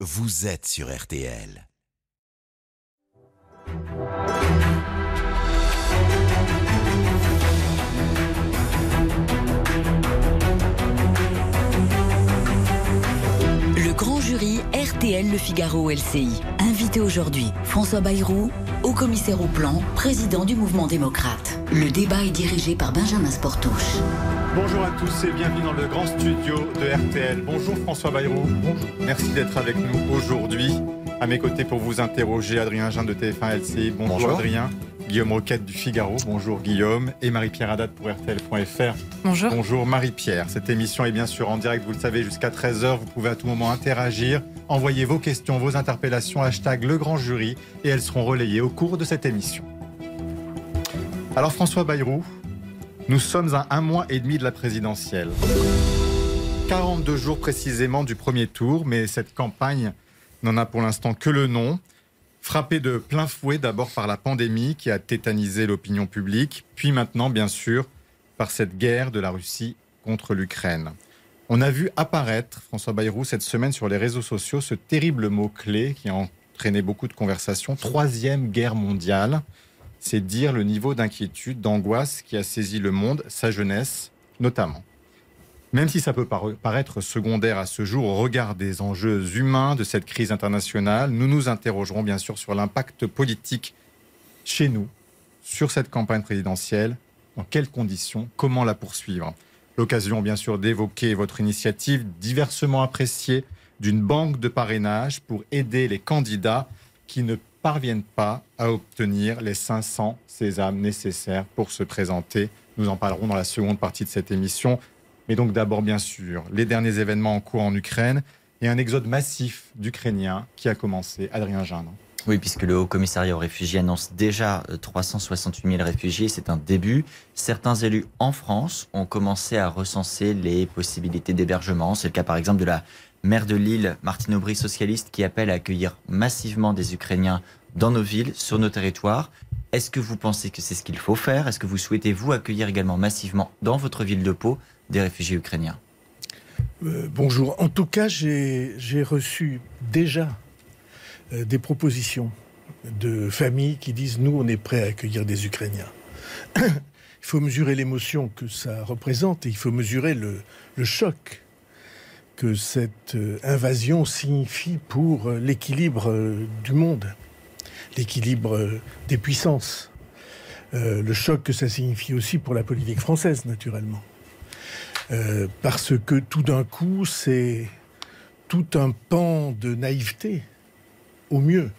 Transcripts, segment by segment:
vous êtes sur RTL. Le grand jury RTL Le Figaro LCI. Invité aujourd'hui, François Bayrou, haut commissaire au plan, président du mouvement démocrate. Le débat est dirigé par Benjamin Sportouche. Bonjour à tous et bienvenue dans le grand studio de RTL. Bonjour François Bayrou. Bonjour. Merci d'être avec nous aujourd'hui. À mes côtés pour vous interroger, Adrien Jean de TF1 LCI. Bonjour, Adrien. Guillaume Roquette du Figaro. Bonjour Guillaume. Et Marie-Pierre Haddad pour RTL.fr. Bonjour. Bonjour Marie-Pierre. Cette émission est bien sûr en direct, vous le savez, jusqu'à 13h. Vous pouvez à tout moment interagir, envoyer vos questions, vos interpellations, hashtag le grand jury, et elles seront relayées au cours de cette émission. Alors François Bayrou, nous sommes à un mois et demi de la présidentielle. 42 jours précisément du premier tour, mais cette campagne n'en a pour l'instant que le nom. Frappé de plein fouet d'abord par la pandémie qui a tétanisé l'opinion publique, puis maintenant bien sûr par cette guerre de la Russie contre l'Ukraine. On a vu apparaître, François Bayrou, cette semaine sur les réseaux sociaux, ce terrible mot-clé qui a entraîné beaucoup de conversations, troisième guerre mondiale. C'est dire le niveau d'inquiétude, d'angoisse qui a saisi le monde, sa jeunesse notamment. Même si ça peut paraître secondaire à ce jour au regard des enjeux humains de cette crise internationale, nous nous interrogerons bien sûr sur l'impact politique chez nous, sur cette campagne présidentielle, dans quelles conditions, comment la poursuivre? L'occasion bien sûr d'évoquer votre initiative diversement appréciée d'une banque de parrainage pour aider les candidats qui ne parviennent pas à obtenir les 500 sésames nécessaires pour se présenter. Nous en parlerons dans la seconde partie de cette émission. Mais donc d'abord, bien sûr, les derniers événements en cours en Ukraine et un exode massif d'Ukrainiens qui a commencé. Adrien Gindre. Oui, puisque le Haut Commissariat aux réfugiés annonce déjà 368 000 réfugiés, c'est un début. Certains élus en France ont commencé à recenser les possibilités d'hébergement. C'est le cas par exemple de la maire de Lille, Martine Aubry, socialiste, qui appelle à accueillir massivement des Ukrainiens dans nos villes, sur nos territoires. Est-ce que vous pensez que c'est ce qu'il faut faire? Est-ce que vous souhaitez, vous, accueillir également massivement dans votre ville de Pau des réfugiés ukrainiens? Euh, Bonjour. En tout cas, j'ai reçu déjà euh, des propositions de familles qui disent nous, on est prêts à accueillir des Ukrainiens. il faut mesurer l'émotion que ça représente et il faut mesurer le choc que cette euh, invasion signifie pour l'équilibre du monde, l'équilibre des puissances. le choc que ça signifie aussi pour la politique française, naturellement. Euh, parce que tout d'un coup, c'est tout un pan de naïveté, au mieux,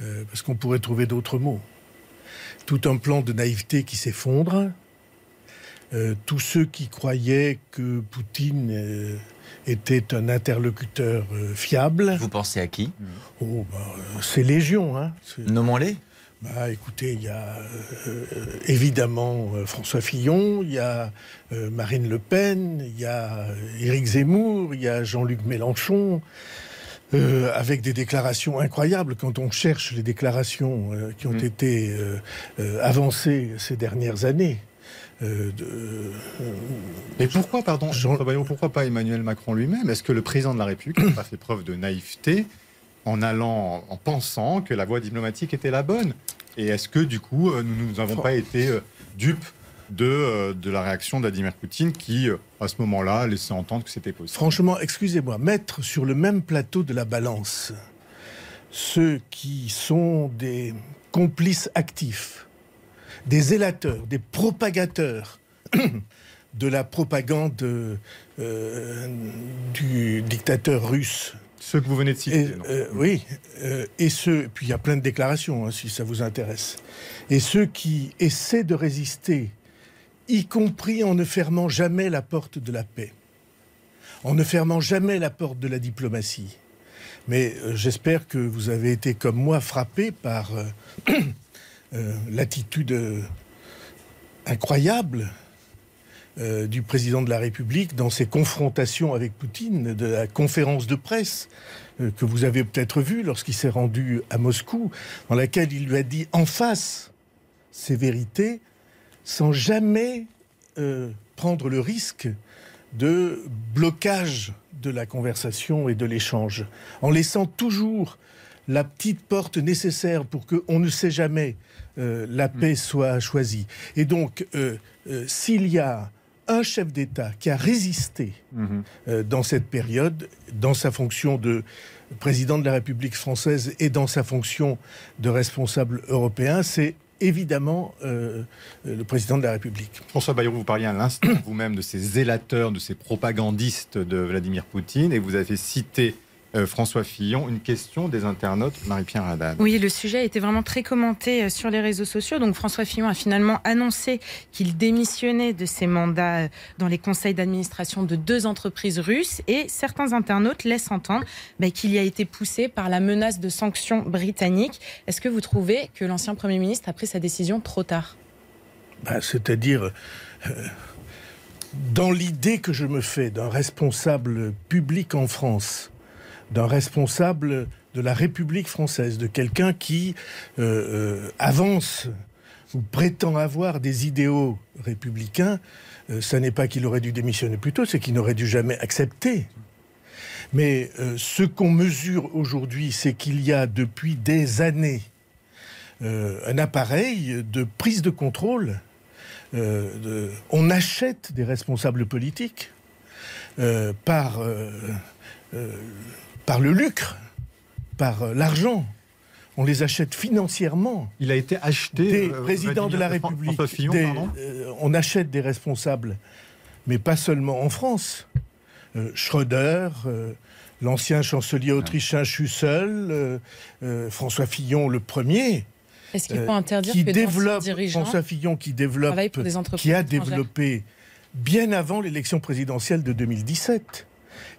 euh, parce qu'on pourrait trouver d'autres mots. Tout un plan de naïveté qui s'effondre. Euh, tous ceux qui croyaient que Poutine était un interlocuteur fiable. Vous pensez à qui? Oh, bah, C'est Légion. Hein. Nommons-les. Bah, écoutez, il y a euh, évidemment euh, François Fillon, il y a euh, Marine Le Pen, il y a Éric Zemmour, il y a Jean-Luc Mélenchon, avec des déclarations incroyables quand on cherche les déclarations qui ont mmh. été avancées ces dernières années. Mais pourquoi, pardon, Jean... pourquoi pas Emmanuel Macron lui-même? Est-ce que le président de la République n'a pas fait preuve de naïveté en allant, en pensant que la voie diplomatique était la bonne? Et est-ce que du coup, euh, nous n'avons pas été euh, dupes de, euh, de la réaction de Vladimir Poutine qui, à ce moment-là, laissait entendre que c'était possible? Franchement, excusez-moi, mettre sur le même plateau de la balance ceux qui sont des complices actifs, des zélateurs, des propagateurs de la propagande du dictateur russe ceux que vous venez de citer. Euh, oui, euh, et ceux, puis il y a plein de déclarations, hein, si ça vous intéresse. Et ceux qui essaient de résister, y compris en ne fermant jamais la porte de la paix, en ne fermant jamais la porte de la diplomatie. Mais euh, j'espère que vous avez été comme moi frappé par l'attitude incroyable euh, du président de la République dans ses confrontations avec Poutine, de la conférence de presse euh, que vous avez peut-être vue lorsqu'il s'est rendu à Moscou, dans laquelle il lui a dit en face ses vérités, sans jamais euh, prendre le risque de blocage de la conversation et de l'échange, en laissant toujours la petite porte nécessaire pour qu'on ne sait jamais euh, la mm. paix soit choisie. Et donc, euh, euh, s'il y a un chef d'État qui a résisté mm-hmm. dans cette période, dans sa fonction de président de la République française et dans sa fonction de responsable européen, c'est évidemment le président de la République. François Bayrou, vous parliez à l'instant vous-même de ces zélateurs, de ces propagandistes de Vladimir Poutine, et vous avez cité euh, François Fillon, une question des internautes, Marie-Pierre Haddad. Oui, le sujet a été vraiment très commenté euh, sur les réseaux sociaux. Donc François Fillon a finalement annoncé qu'il démissionnait de ses mandats euh, dans les conseils d'administration de deux entreprises russes et certains internautes laissent entendre bah, qu'il y a été poussé par la menace de sanctions britanniques. Est-ce que vous trouvez que l'ancien Premier ministre a pris sa décision trop tard? Bah, C'est-à-dire... dans l'idée que je me fais d'un responsable public en France d'un responsable de la République française, de quelqu'un qui euh, euh, avance ou prétend avoir des idéaux républicains, euh, ce n'est pas qu'il aurait dû démissionner plus tôt, c'est qu'il n'aurait dû jamais accepter. Mais ce qu'on mesure aujourd'hui, c'est qu'il y a depuis des années un appareil de prise de contrôle. on achète des responsables politiques par par le lucre, par euh, l'argent. On les achète financièrement. Il a été acheté. Des euh, présidents de la République. Euh, on achète des responsables, mais pas seulement en France. Schröder, l'ancien chancelier autrichien Schussel, François Fillon le premier. Est-ce qu'il faut interdire qui que développe, François Fillon qui développe, qui a développé bien avant l'élection présidentielle de 2017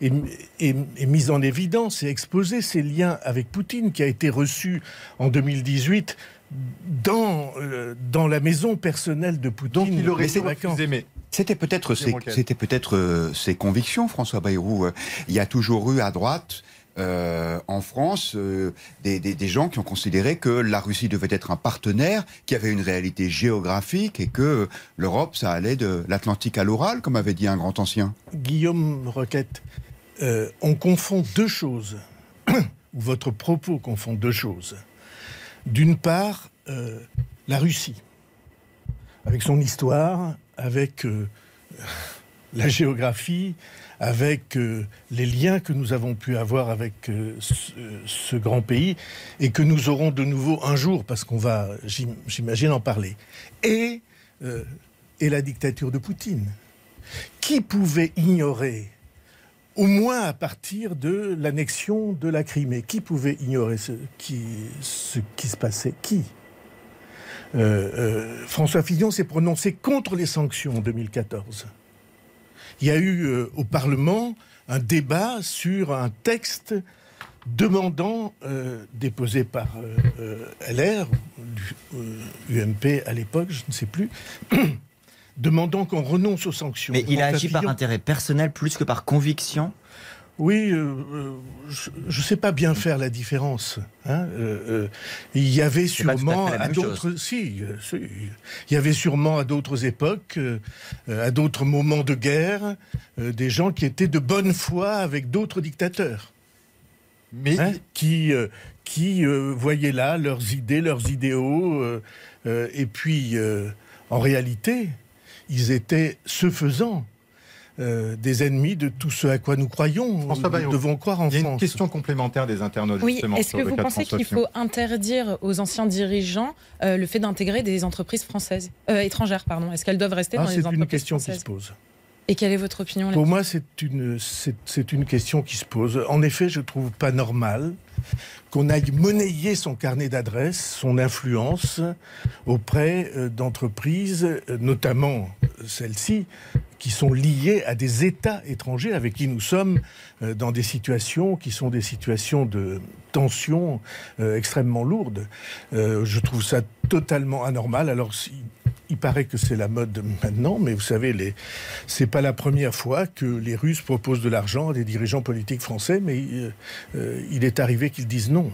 est, mise en évidence et exposé ses liens avec Poutine, qui a été reçu en 2018 dans, euh, dans la maison personnelle de Poutine. Donc il aurait été C'était peut-être ses, c'était peut-être euh, ses convictions, François Bayrou. Il y a toujours eu à droite euh, en France euh, des, gens qui ont considéré que la Russie devait être un partenaire, qui avait une réalité géographique et que l'Europe, ça allait de l'Atlantique à l'Oral, comme avait dit un grand ancien. Guillaume Roquette, euh, on confond deux choses, ou votre propos confond deux choses. D'une part, la Russie, avec son histoire, avec la géographie, avec euh, les liens que nous avons pu avoir avec euh, ce, grand pays et que nous aurons de nouveau un jour, parce qu'on va, j'imagine, en parler. Et, euh, et la dictature de Poutine. Qui pouvait ignorer, au moins à partir de l'annexion de la Crimée, qui pouvait ignorer ce qui, ce qui se passait? Qui? François Fillon s'est prononcé contre les sanctions en 2014 il y a eu euh, au Parlement un débat sur un texte demandant, euh, déposé par euh, LR, UMP à l'époque, je ne sais plus, demandant qu'on renonce aux sanctions. Mais il a agi par intérêt personnel plus que par conviction? Oui, euh, euh, je ne sais pas bien faire la différence. Hein. Euh, il y avait sûrement à d'autres, si, il y avait sûrement à d'autres époques, à d'autres moments de guerre, des gens qui étaient de bonne foi avec d'autres dictateurs, mais hein, qui qui voyaient là leurs idées, leurs idéaux, et puis en réalité, ils étaient ce faisant euh, des ennemis de tout ce à quoi nous croyons. nous devons croire en France. Il y a une question complémentaire des internautes. Oui, est-ce que vous pensez qu'il faut interdire aux anciens dirigeants euh, le fait d'intégrer des entreprises françaises, euh, étrangères, pardon? Est-ce qu'elles doivent rester ah, dans les entreprises françaises C'est une question qui se pose. Et quelle est votre opinion Pour moi, c'est une, c'est, une question qui se pose. En effet, je trouve pas normal qu'on aille monnayer son carnet d'adresses, son influence auprès d'entreprises, notamment celles-ci, qui sont liés à des États étrangers avec qui nous sommes euh, dans des situations qui sont des situations de tension euh, extrêmement lourdes. Euh, je trouve ça totalement anormal. Alors, il paraît que c'est la mode maintenant, mais vous savez, les... c'est pas la première fois que les Russes proposent de l'argent à des dirigeants politiques français, mais il est arrivé qu'ils disent non.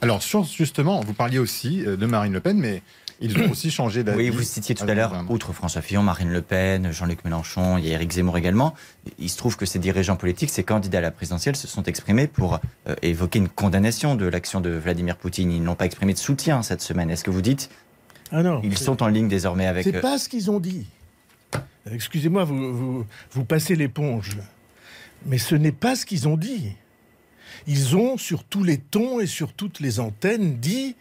Alors, justement, vous parliez aussi de Marine Le Pen, mais ils ont aussi changé d'avis. Oui, vous citiez tout à l'heure, outre François Fillon, Marine Le Pen, Jean-Luc Mélenchon, il y a Éric Zemmour également. Il se trouve que ces dirigeants politiques, ces candidats à la présidentielle, se sont exprimés pour euh, évoquer une condamnation de l'action de Vladimir Poutine. Ils n'ont pas exprimé de soutien cette semaine. Est-ce que vous dites ah non, Ils sont en ligne désormais avec. C'est pas ce qu'ils ont dit. Excusez-moi, vous, vous passez l'éponge. Mais ce n'est pas ce qu'ils ont dit. Ils ont, sur tous les tons et sur toutes les antennes, dit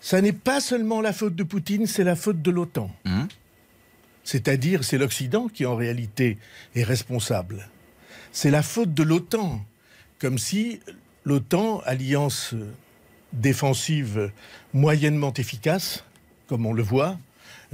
ça n'est pas seulement la faute de Poutine, c'est la faute de l'OTAN. Mmh. C'est-à-dire, c'est l'Occident qui en réalité est responsable. C'est la faute de l'OTAN. Comme si l'OTAN, alliance défensive moyennement efficace, comme on le voit,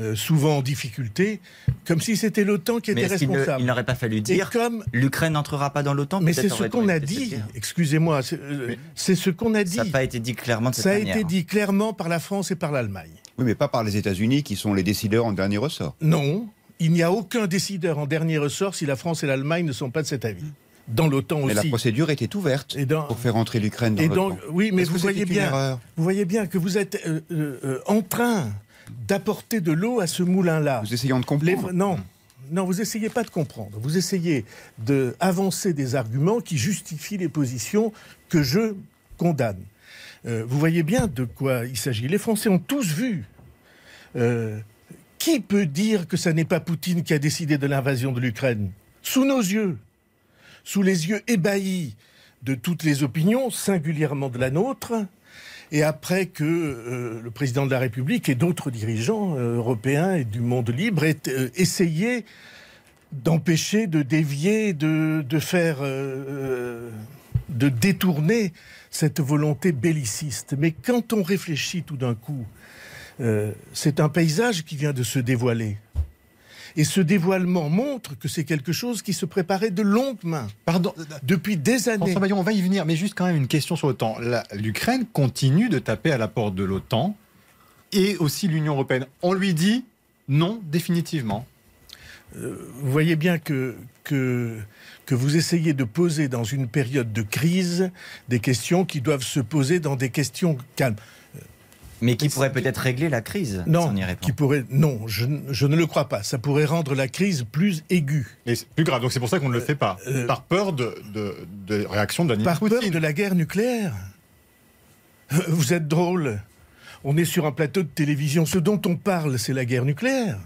euh, souvent en difficulté, comme si c'était l'OTAN qui était responsable. il n'aurait pas fallu dire comme l'Ukraine n'entrera pas dans l'OTAN. Mais c'est ce qu'on a dit. Excusez-moi, euh, c'est ce qu'on a dit. Ça n'a pas été dit clairement de cette Ça a été dit clairement par la France et par l'Allemagne. Oui, mais pas par les États-Unis qui sont les décideurs en dernier ressort. Non, il n'y a aucun décideur en dernier ressort si la France et l'Allemagne ne sont pas de cet avis dans l'OTAN aussi. Mais la procédure était ouverte pour faire entrer l'Ukraine dans l'OTAN. Oui, mais vous voyez bien, vous voyez bien que vous êtes euh, en train d'apporter de l'eau à ce moulin-là. Vous essayez de comprendre Non. Non, vous essayez pas de comprendre. Vous essayez d'avancer des arguments qui justifient les positions que je condamne. Euh, vous voyez bien de quoi il s'agit. Les Français ont tous vu. Euh, qui peut dire que ce n'est pas Poutine qui a décidé de l'invasion de l'Ukraine? Sous nos yeux, sous les yeux ébahis de toutes les opinions, singulièrement de la nôtre, et après que euh, le président de la République et d'autres dirigeants euh, européens et du monde libre aient euh, essayé d'empêcher, de dévier, de, de faire, de détourner cette volonté belliciste. Mais quand on réfléchit tout d'un coup, c'est un paysage qui vient de se dévoiler. Et ce dévoilement montre que c'est quelque chose qui se préparait de longue main. Pardon. Depuis des années. Bayon, on va y venir, mais juste quand même une question sur l'OTAN. L'Ukraine continue de taper à la porte de l'OTAN et aussi l'Union européenne. On lui dit non définitivement. Euh, vous voyez bien que, que, que vous essayez de poser dans une période de crise des questions qui doivent se poser dans des questions calmes. Mais qui pourrait peut-être régler la crise Non, qui pourrait, non je, ne le crois pas. Ça pourrait rendre la crise plus aiguë. Et plus grave, donc c'est pour ça qu'on ne le fait pas. Euh, par peur de, de, de réaction de Par peur de la guerre nucléaire. Vous êtes drôle. On est sur un plateau de télévision. Ce dont on parle, c'est la guerre nucléaire.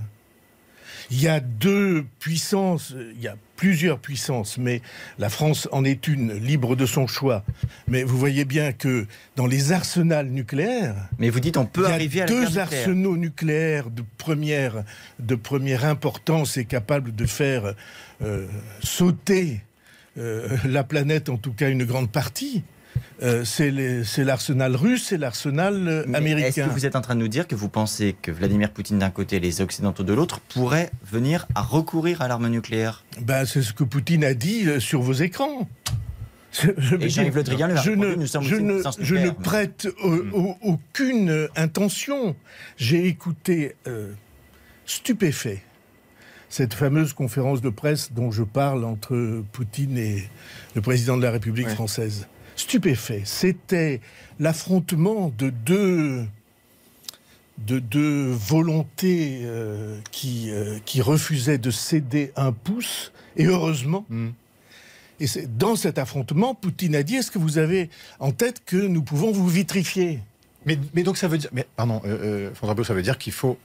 Il y a deux puissances, il y a plusieurs puissances, mais la France en est une, libre de son choix. Mais vous voyez bien que dans les arsenals nucléaires, mais vous dites on peut arriver à deux arsenaux nucléaires de première de première importance et capables de faire euh, sauter euh, la planète, en tout cas une grande partie. Euh, c'est l'arsenal russe et l'arsenal euh, américain. Est-ce que vous êtes en train de nous dire que vous pensez que Vladimir Poutine d'un côté et les Occidentaux de l'autre pourraient venir à recourir à l'arme nucléaire? Ben, C'est ce que Poutine a dit euh, sur vos écrans. Je, et Jean-Yves Le Drian je ne, je ne, je ne prête hmm. aucune intention. J'ai écouté stupéfait cette fameuse conférence de presse dont je parle entre Poutine et le président de la République française stupéfait. C'était l'affrontement de deux de deux volontés euh, qui, euh, qui refusaient de céder un pouce, et heureusement. Mm. Et dans cet affrontement, Poutine a dit Est-ce que vous avez en tête que nous pouvons vous vitrifier? Mais, mais, donc ça veut dire. Mais pardon, euh, euh ça veut dire qu'il faut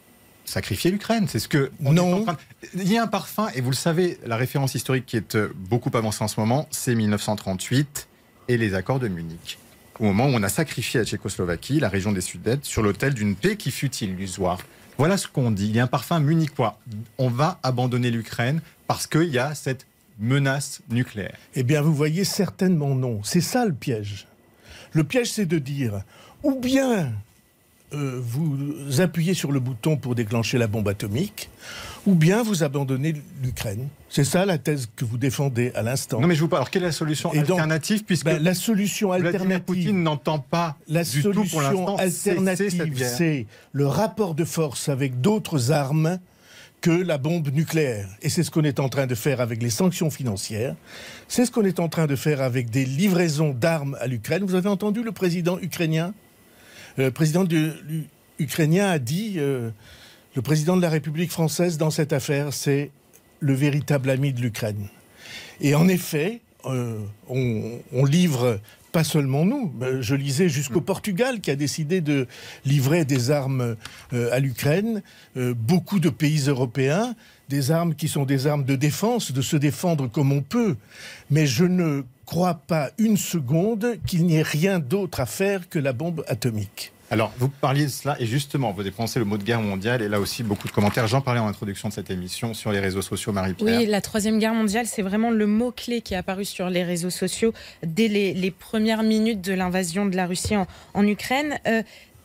sacrifier l'Ukraine. C'est ce que. non. Il y a un parfum, et vous le savez, la référence historique qui est beaucoup avancée en ce moment, c'est 1938 et les accords de Munich. Au moment où on a sacrifié la Tchécoslovaquie, la région des Sudètes, sur l'autel d'une paix qui fut illusoire. Voilà ce qu'on dit. Il y a un parfum munichois. On va abandonner l'Ukraine parce qu'il y a cette menace nucléaire. Eh bien, vous voyez certainement non. C'est ça le piège. Le piège, c'est de dire, ou bien euh, vous appuyez sur le bouton pour déclencher la bombe atomique, ou bien vous abandonnez l'Ukraine. C'est ça la thèse que vous défendez à l'instant. Non, mais je vous parle. Alors, quelle est la solution alternative puisque ben, la solution alternative, Poutine n'entend pas la du solution tout pour l'instant alternative, c'est le rapport de force avec d'autres armes que la bombe nucléaire. Et c'est ce qu'on est en train de faire avec les sanctions financières. C'est ce qu'on est en train de faire avec des livraisons d'armes à l'Ukraine. Vous avez entendu le président ukrainien, le président de ukrainien a dit euh, le président de la République française dans cette affaire, c'est le véritable ami de l'Ukraine. Et en effet, euh, on, livre pas seulement nous. Je lisais jusqu'au mm. Portugal qui a décidé de livrer des armes euh, à l'Ukraine. beaucoup de pays européens, des armes qui sont des armes de défense, de se défendre comme on peut. Mais je ne crois pas une seconde qu'il n'y ait rien d'autre à faire que la bombe atomique. Alors, vous parliez de cela, et justement, vous dépensez le mot de guerre mondiale, et là aussi, beaucoup de commentaires. J'en parlais en introduction de cette émission sur les réseaux sociaux, Marie-Pierre. Oui, la troisième guerre mondiale, c'est vraiment le mot-clé qui est apparu sur les réseaux sociaux dès les, premières minutes de l'invasion de la Russie en, Ukraine. Euh,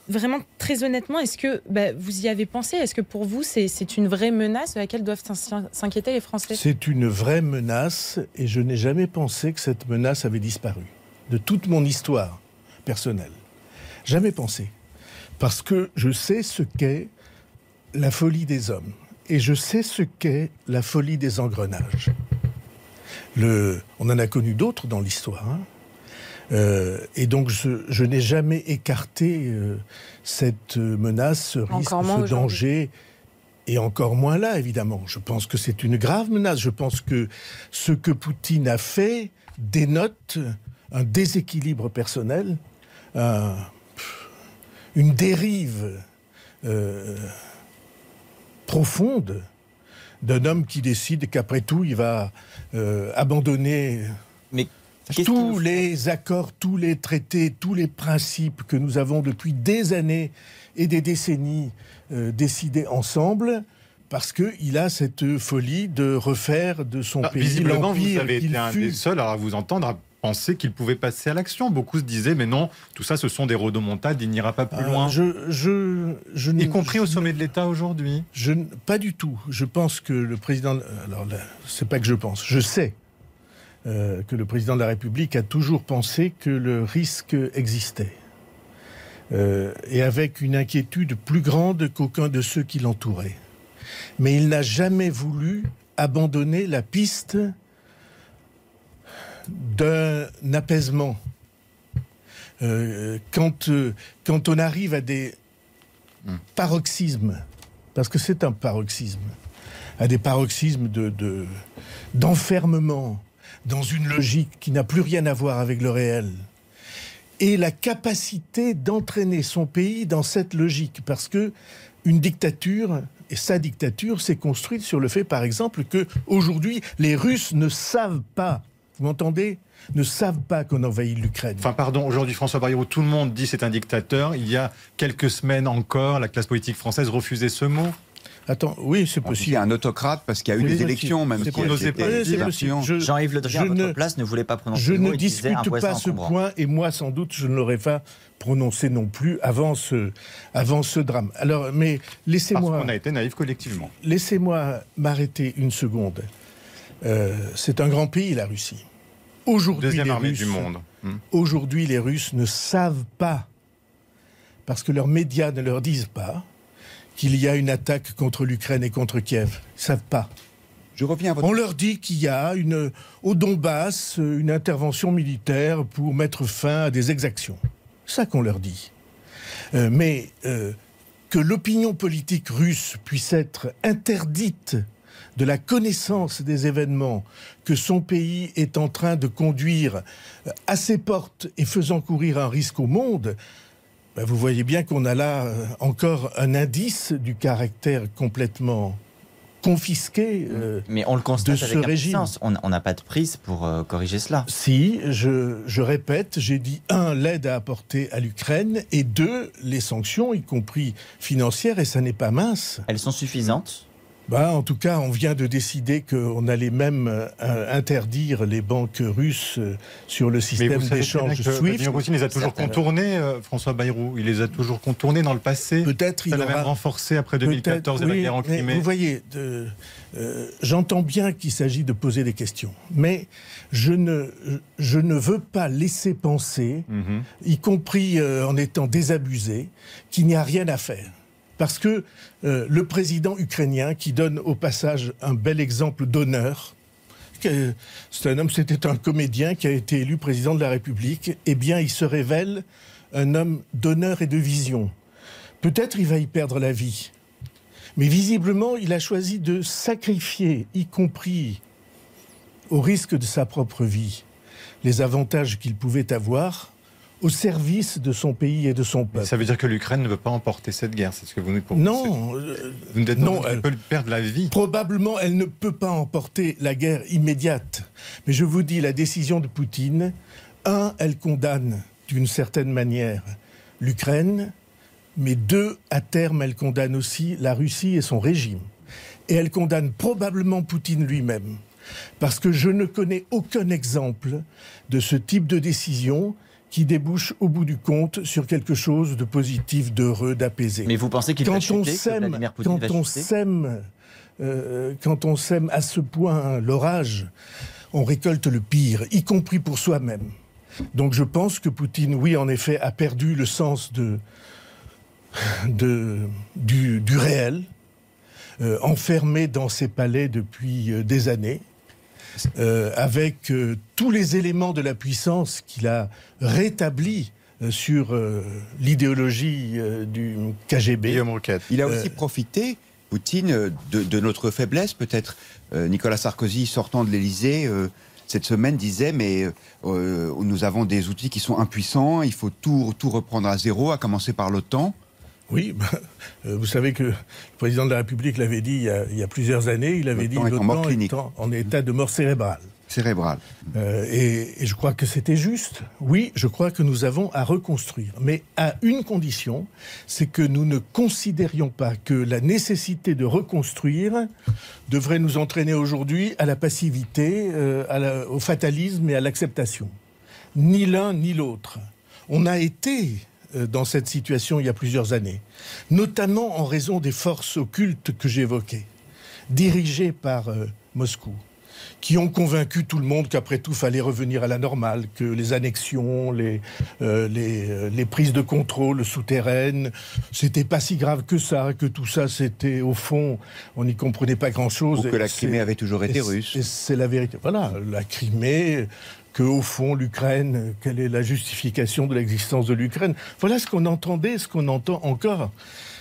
vraiment, très honnêtement, est-ce que bah, vous y avez pensé? Est-ce que pour vous, c'est une vraie menace à laquelle doivent s'inquiéter les Français? C'est une vraie menace et je n'ai jamais pensé que cette menace avait disparu. De toute mon histoire personnelle. Jamais pensé. Parce que je sais ce qu'est la folie des hommes et je sais ce qu'est la folie des engrenages. Le, on en a connu d'autres dans l'histoire. Hein. Euh, et donc, je, n'ai jamais écarté euh, cette menace, ce risque, ce danger. Et encore moins là, évidemment. Je pense que c'est une grave menace. Je pense que ce que Poutine a fait dénote un déséquilibre personnel, une dérive euh, profonde d'un homme qui décide qu'après tout, il va abandonner Mais tous les accords, tous les traités, tous les principes que nous avons depuis des années et des décennies euh, décidés ensemble, parce qu'il a cette folie de refaire de son pays visiblement, vous avez été un des seuls à vous entendre à penser qu'il pouvait passer à l'action. Beaucoup se disaient, mais non, tout ça, ce sont des rodomontades, il n'ira pas plus euh, loin. Je, je, je, y compris au sommet de l'État aujourd'hui je, Pas du tout. Je pense que le président... Alors, c'est pas que je pense, je sais euh, que le président de la République a toujours pensé que le risque existait. Euh, et avec une inquiétude plus grande qu'aucun de ceux qui l'entouraient. Mais il n'a jamais voulu abandonner la piste d'un apaisement. Euh, quand, quand on arrive à des paroxysmes, parce que c'est un paroxysme, à des paroxysmes de, d'enfermement, dans une logique qui n'a plus rien à voir avec le réel, et la capacité d'entraîner son pays dans cette logique, parce que une dictature et sa dictature s'est construite sur le fait, par exemple, que aujourd'hui les Russes ne savent pas, vous m'entendez, ne savent pas qu'on envahit l'Ukraine. Enfin, pardon, aujourd'hui, François Bayrou, tout le monde dit c'est un dictateur. Il y a quelques semaines encore, la classe politique française refusait ce mot. Attends, oui, c'est possible. Il y a un autocrate parce qu'il y a eu des élections, même si n'osait pas Jean-Yves Le Drian, à votre place, ne voulait pas prononcer Je ne dispute pas ce point, et moi, sans doute, je ne l'aurais pas prononcé non plus avant ce, avant ce drame. Alors, mais laissez-moi. Parce qu'on a été naïf collectivement. Laissez-moi m'arrêter une seconde. Euh, c'est un grand pays, la Russie. Aujourd'hui, Deuxième armée du monde. Hmm. Aujourd'hui, les Russes ne savent pas, parce que leurs médias ne leur disent pas, qu'il y a une attaque contre l'Ukraine et contre Kiev. Ils savent pas. Je reviens On leur dit qu'il y a une, au Donbass une intervention militaire pour mettre fin à des exactions. C'est ça qu'on leur dit. Euh, mais euh, que l'opinion politique russe puisse être interdite de la connaissance des événements que son pays est en train de conduire à ses portes et faisant courir un risque au monde, bah, vous voyez bien qu'on a là euh, encore un indice du caractère complètement confisqué euh, Mais on le constate avec régime. On n'a pas de prise pour euh, corriger cela. Si, je, je répète, j'ai dit un, l'aide à apporter à l'Ukraine, et deux, les sanctions, y compris financières, et ça n'est pas mince. Elles sont suffisantes bah, en tout cas, on vient de décider qu'on allait même euh, interdire les banques russes euh, sur le système d'échange SWIFT. il les a toujours contournés, euh, François Bayrou. Il les a toujours contournés dans le passé. Peut-être il l'a même renforcé après 2014 et la guerre en Crimée. Vous voyez, j'entends bien qu'il s'agit de poser des questions, mais je ne, je ne veux pas laisser penser, mhm. y compris en étant désabusé, qu'il n'y a rien à faire. Parce que euh, le président ukrainien, qui donne au passage un bel exemple d'honneur, c'est un homme, c'était un comédien qui a été élu président de la République, eh bien, il se révèle un homme d'honneur et de vision. Peut-être il va y perdre la vie. Mais visiblement, il a choisi de sacrifier, y compris au risque de sa propre vie, les avantages qu'il pouvait avoir au service de son pays et de son peuple. ça veut dire que l'Ukraine ne veut pas emporter cette guerre, c'est ce que vous nous proposez Non, vous non, elle peut perdre la vie. Probablement, elle ne peut pas emporter la guerre immédiate. Mais je vous dis, la décision de Poutine, un, elle condamne d'une certaine manière l'Ukraine, mais deux, à terme, elle condamne aussi la Russie et son régime. Et elle condamne probablement Poutine lui-même. Parce que je ne connais aucun exemple de ce type de décision qui débouche au bout du compte sur quelque chose de positif, d'heureux, d'apaisé. Mais vous pensez qu'il va chuter, quand on sème, euh, quand on sème à ce point l'orage, on récolte le pire, y compris pour soi-même. Donc je pense que Poutine, oui, en effet, a perdu le sens de, de, du, réel, euh, enfermé dans ses palais depuis euh, des années, euh, avec tous les éléments de la puissance qu'il a rétablis sur l'idéologie du KGB. Il a aussi profité, Poutine, de, notre faiblesse, peut-être. Nicolas Sarkozy, sortant de l'Élysée, cette semaine disait mais nous avons des outils qui sont impuissants, il faut tout, tout reprendre à zéro, à commencer par l'OTAN. Oui, bah, euh, vous savez que le président de la République l'avait dit il y, a, plusieurs années, il avait dit l'OTAN est en, en état de mort cérébrale. Cérébrale. Euh, et, je crois que c'était juste. Oui, je crois que nous avons à reconstruire. Mais à une condition, c'est que nous ne considérions pas que la nécessité de reconstruire devrait nous entraîner aujourd'hui à la passivité, euh, au fatalisme et à l'acceptation. Ni l'un ni l'autre. On a été dans cette situation il y a plusieurs années, notamment en raison des forces occultes que j'évoquais, dirigées par euh, Moscou, qui ont convaincu tout le monde qu'après tout, fallait revenir à la normale, que les annexions, les, euh, les, prises de contrôle souterraines, c'était pas si grave que ça, que tout ça, c'était au fond, on n'y comprenait pas grand-chose. Ou que la Crimée avait toujours été russe. C'est la vérité. Voilà, la Crimée, que au fond l'Ukraine, quelle est la justification de l'existence de l'Ukraine? Voilà ce qu'on entendait, ce qu'on entend encore.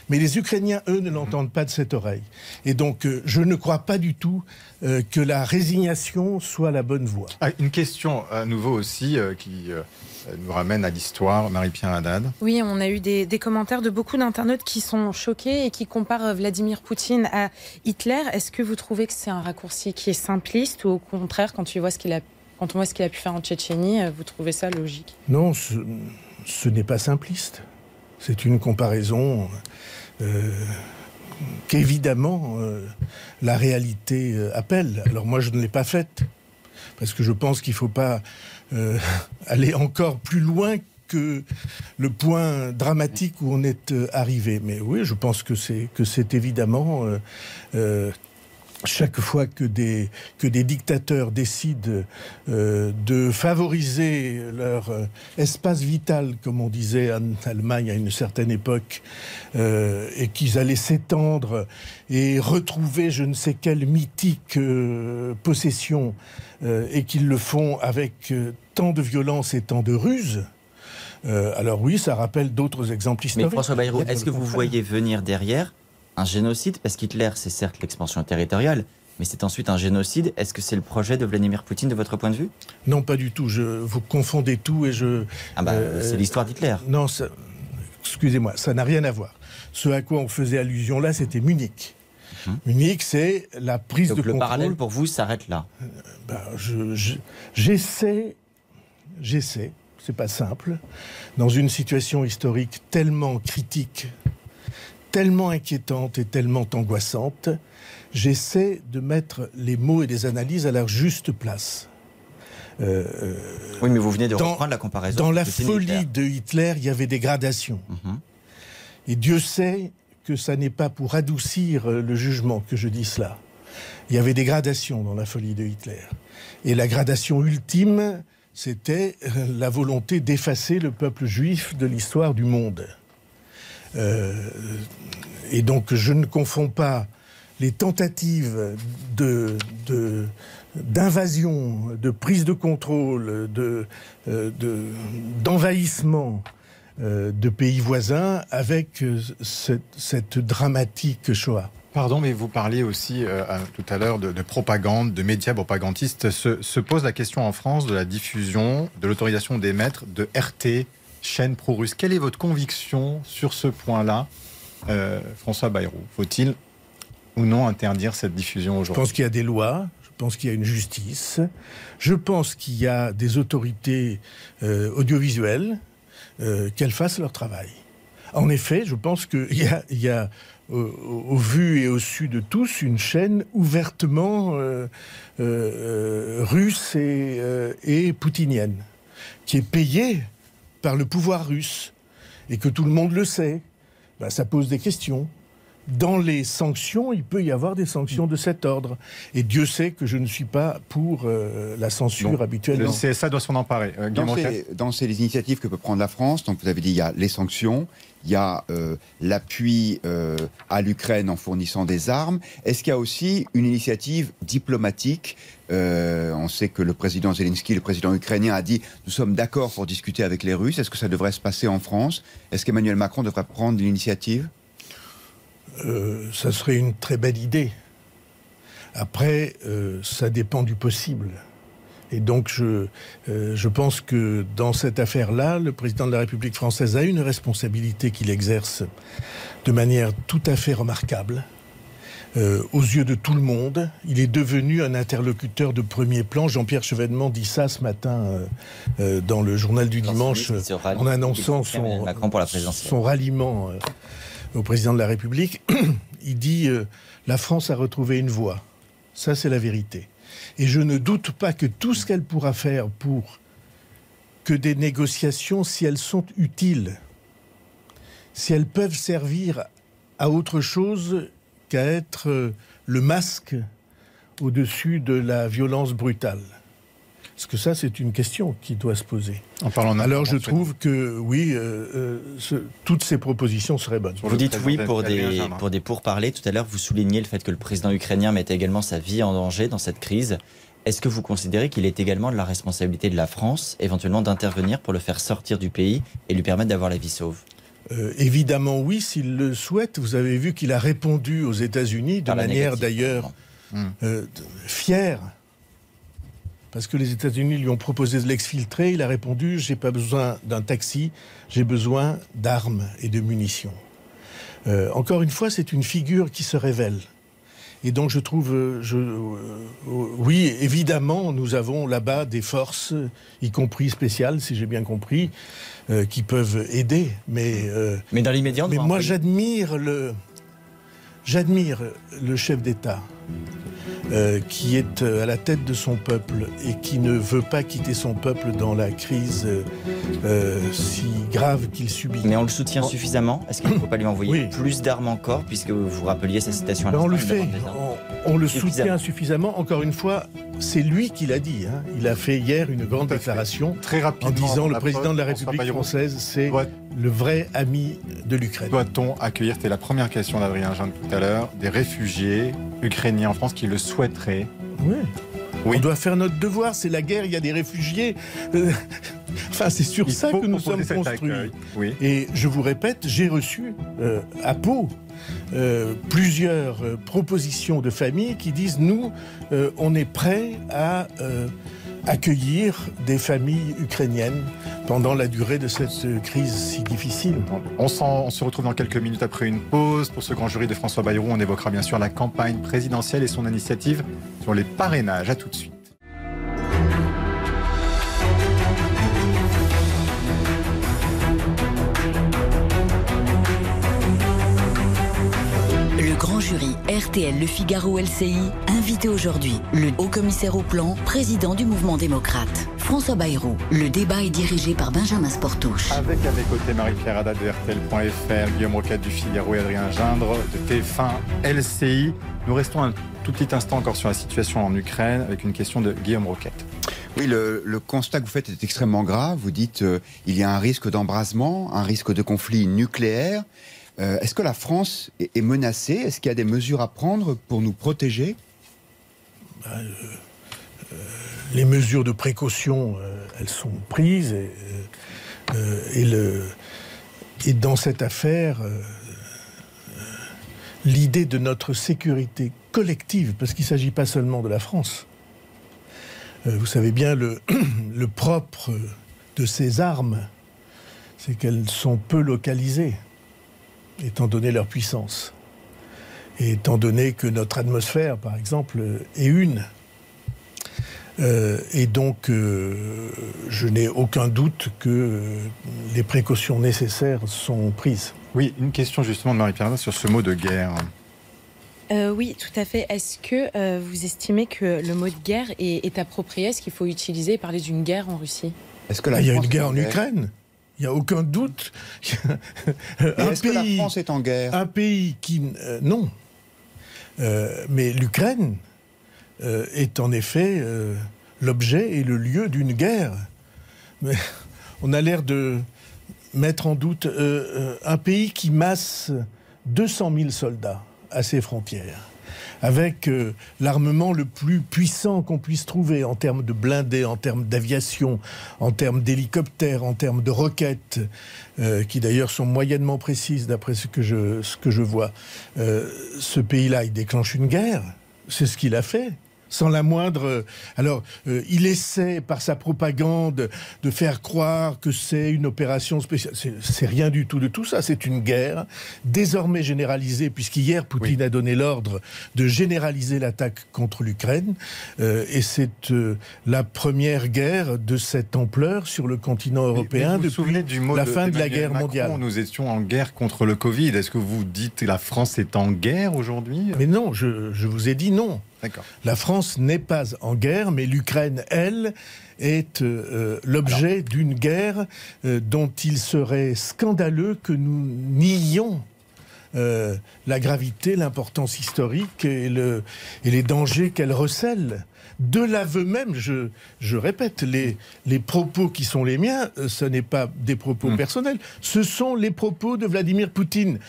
Mais les Ukrainiens, eux, ne l'entendent pas de cette oreille. Et donc, euh, je ne crois pas du tout euh, que la résignation soit la bonne voie. Ah, une question à nouveau aussi euh, qui nous ramène à l'histoire, Marie-Pierre Haddad. Oui, on a eu des, des commentaires de beaucoup d'internautes qui sont choqués et qui comparent Vladimir Poutine à Hitler. Est-ce que vous trouvez que c'est un raccourci qui est simpliste ou au contraire, quand tu vois ce qu'il a quand on voit ce qu'il a pu faire en Tchétchénie, euh, vous trouvez ça logique? Non, ce, n'est pas simpliste. C'est une comparaison euh, qu'évidemment euh, la réalité appelle. Alors moi, je ne l'ai pas faite, parce que je pense qu'il ne faut pas aller encore plus loin que le point dramatique où on est arrivé. Mais oui, je pense que c'est que c'est évidemment chaque fois que des, que des dictateurs décident euh, de favoriser leur euh, espace vital, comme on disait en Allemagne à une certaine époque, euh, et qu'ils allaient s'étendre et retrouver je ne sais quelle mythique possession, et qu'ils le font avec tant de violence et tant de ruse, alors oui, ça rappelle d'autres exemples historiques. Mais François Bayrou, est-ce que vous voyez venir derrière un génocide Parce qu'Hitler, c'est certes l'expansion territoriale, mais c'est ensuite un génocide. Est-ce que c'est le projet de Vladimir Poutine de votre point de vue? Non, pas du tout. Je, vous confondez tout et je. Ah bah, euh, c'est l'histoire d'Hitler. Non, excusez-moi, ça n'a rien à voir. Ce à quoi on faisait allusion là, c'était Munich. Hum. Munich, c'est la prise Donc de le parallèle pour vous s'arrête là. Euh, bah, j'essaie, j'essaie, c'est pas simple, dans une situation historique tellement critique tellement inquiétante et tellement angoissante, j'essaie de mettre les mots et les analyses à leur juste place. Euh, oui, mais vous venez de reprendre la comparaison. Dans la folie de Hitler, il y avait des gradations. Mhm. Et Dieu sait que ça n'est pas pour adoucir le jugement que je dis cela. Il y avait des gradations dans la folie de Hitler. Et la gradation ultime, c'était la volonté d'effacer le peuple juif de l'histoire du monde. Euh, et donc je ne confonds pas les tentatives de, d'invasion, de, prise de contrôle, de, euh, d'envahissement de pays voisins avec cette, dramatique Shoah. Pardon, mais vous parliez aussi tout à l'heure de, propagande, de médias propagandistes. Se, pose la question en France de la diffusion, de l'autorisation d'émettre de RT, chaîne pro-russe. Quelle est votre conviction sur ce point-là, François Bayrou? Faut-il ou non interdire cette diffusion aujourd'hui? Je pense qu'il y a des lois, je pense qu'il y a une justice, je pense qu'il y a des autorités euh, audiovisuelles, euh, qu'elles fassent leur travail. En effet, je pense qu'il y a, y a au, vu et au su de tous une chaîne ouvertement euh, russe et, et poutinienne, qui est payée par le pouvoir russe, et que tout le monde le sait. Ben, ça pose des questions dans les sanctions, il peut y avoir des sanctions de cet ordre. Et Dieu sait que je ne suis pas pour euh, la censure habituelle. Le CSA doit s'en emparer. Euh, dans, ces, initiatives que peut prendre la France, donc vous avez dit il y a les sanctions, il y a euh, l'appui à l'Ukraine en fournissant des armes. Est-ce qu'il y a aussi une initiative diplomatique On sait que le président Zelensky, le président ukrainien, a dit nous sommes d'accord pour discuter avec les Russes. Est-ce que ça devrait se passer en France? Est-ce qu'Emmanuel Macron devrait prendre l'initiative? Euh, ça serait une très belle idée. Après, euh, ça dépend du possible. Et donc, je, euh, je pense que dans cette affaire-là, le président de la République française a une responsabilité qu'il exerce de manière tout à fait remarquable. aux yeux de tout le monde, il est devenu un interlocuteur de premier plan. Jean-Pierre Chevènement dit ça ce matin dans le journal du dimanche en annonçant son, son ralliement au président de la République, il dit euh, la France a retrouvé une voie. Ça, c'est la vérité. Et je ne doute pas que tout ce qu'elle pourra faire pour que des négociations, si elles sont utiles, si elles peuvent servir à autre chose qu'à être euh, le masque au-dessus de la violence brutale, parce que ça, c'est une question qui doit se poser. En parlant Alors je trouve que oui, euh, euh, toutes ces propositions seraient bonnes. Vous dites oui pour des, pour des pourparlers. Tout à l'heure, vous soulignez le fait que le président ukrainien mettait également sa vie en danger dans cette crise. Est-ce que vous considérez qu'il est également de la responsabilité de la France, éventuellement, d'intervenir pour le faire sortir du pays et lui permettre d'avoir la vie sauve? Euh, évidemment oui, s'il le souhaite. Vous avez vu qu'il a répondu aux États-Unis de manière d'ailleurs fière parce que les États-Unis lui ont proposé de l'exfiltrer. Il a répondu J'ai pas besoin d'un taxi, j'ai besoin d'armes et de munitions. Euh, encore une fois, c'est une figure qui se révèle. Et donc je trouve, euh, je, euh, oui, évidemment, nous avons là-bas des forces, y compris spéciales, si j'ai bien compris, qui peuvent aider. Mais, mais dans l'immédiat, mais moi, j'admire le, j'admire le chef d'État. Euh, qui est euh, à la tête de son peuple et qui ne veut pas quitter son peuple dans la crise euh, si grave qu'il subit. Mais on le soutient suffisamment? Est-ce qu'il ne faut pas lui envoyer plus d'armes encore, puisque vous rappeliez sa citation à ben, On le fait, on, le soutient suffisamment. Encore une fois, c'est lui qui l'a dit. Hein. Il a fait hier une grande déclaration Très rapidement, en disant le président de la République française, c'est le vrai ami de l'Ukraine. Doit-on accueillir, c'était la première question d'Adrien Jean tout à l'heure, des réfugiés ukrainiens en France qui le souhaiteraient? Oui. On doit faire notre devoir, c'est la guerre, il y a des réfugiés. Euh, enfin, c'est sur ça que nous sommes construits. Oui. Et je vous répète, j'ai reçu euh, à Pau euh, plusieurs propositions de familles qui disent nous, on est prêts à accueillir des familles ukrainiennes pendant la durée de cette crise si difficile. On, se retrouve dans quelques minutes après une pause. Pour ce grand jury de François Bayrou, on évoquera bien sûr la campagne présidentielle et son initiative sur les parrainages. A tout de suite. RTL Le Figaro LCI, invité aujourd'hui le haut-commissaire au plan, président du mouvement démocrate. François Bayrou. Le débat est dirigé par Benjamin Sportouche. Avec à mes côtés Marie-Pierre Haddad de RTL.fr, Guillaume Roquette du Figaro et Adrien Gindre de TF1 LCI. Nous restons un tout petit instant encore sur la situation en Ukraine avec une question de Guillaume Roquette. Oui, le, constat que vous faites est extrêmement grave. Vous dites qu'il euh, il y a un risque d'embrasement, un risque de conflit nucléaire. Euh, est-ce que la France est, menacée? Est-ce qu'il y a des mesures à prendre pour nous protéger? Bah, euh, euh, Les mesures de précaution, elles sont prises et, dans cette affaire, l'idée de notre sécurité collective, parce qu'il ne s'agit pas seulement de la France. vous savez bien, le propre de ces armes, c'est qu'elles sont peu localisées, étant donné leur puissance. Et étant donné que notre atmosphère, par exemple, est une. Euh, et donc, euh, je n'ai aucun doute que les précautions nécessaires sont prises. Oui, une question justement de Marie-Pierre sur ce mot de guerre. Euh, oui, tout à fait. Est-ce que vous estimez que le mot de guerre est, approprié? Est-ce qu'il faut utiliser et parler d'une guerre en Russie? Est-ce que il y a une guerre en Ukraine il n'y a aucun doute. Est-ce que la France est en guerre? Un pays qui... non. mais l'Ukraine euh, est en effet euh, l'objet et le lieu d'une guerre. Mais on a l'air de mettre en doute euh, un pays qui masse 200 000 soldats à ses frontières, avec l'armement le plus puissant qu'on puisse trouver en termes de blindés, en termes d'aviation, en termes d'hélicoptères, en termes de roquettes, qui d'ailleurs sont moyennement précises d'après ce, que je, vois. ce pays-là, il déclenche une guerre. C'est ce qu'il a fait sans la moindre. Euh, alors, euh, il essaie par sa propagande de faire croire que c'est une opération spéciale. C'est rien du tout de tout ça. C'est une guerre désormais généralisée, puisqu'hier Poutine a donné l'ordre de généraliser l'attaque contre l'Ukraine, euh, et c'est la première guerre de cette ampleur sur le continent européen depuis du mot la fin de, la guerre mondiale. Nous étions en guerre contre le Covid. Est-ce que vous dites que la France est en guerre aujourd'hui? Mais non, je, je vous ai dit non. La France n'est pas en guerre, mais l'Ukraine, elle, est euh, l'objet d'une guerre euh, dont il serait scandaleux que nous nions euh, la gravité, l'importance historique et, le, et les dangers qu'elle recèle. De l'aveu même, je, je répète, les, les propos qui sont les miens, ce n'est pas des propos hmm. personnels, ce sont les propos de Vladimir Poutine,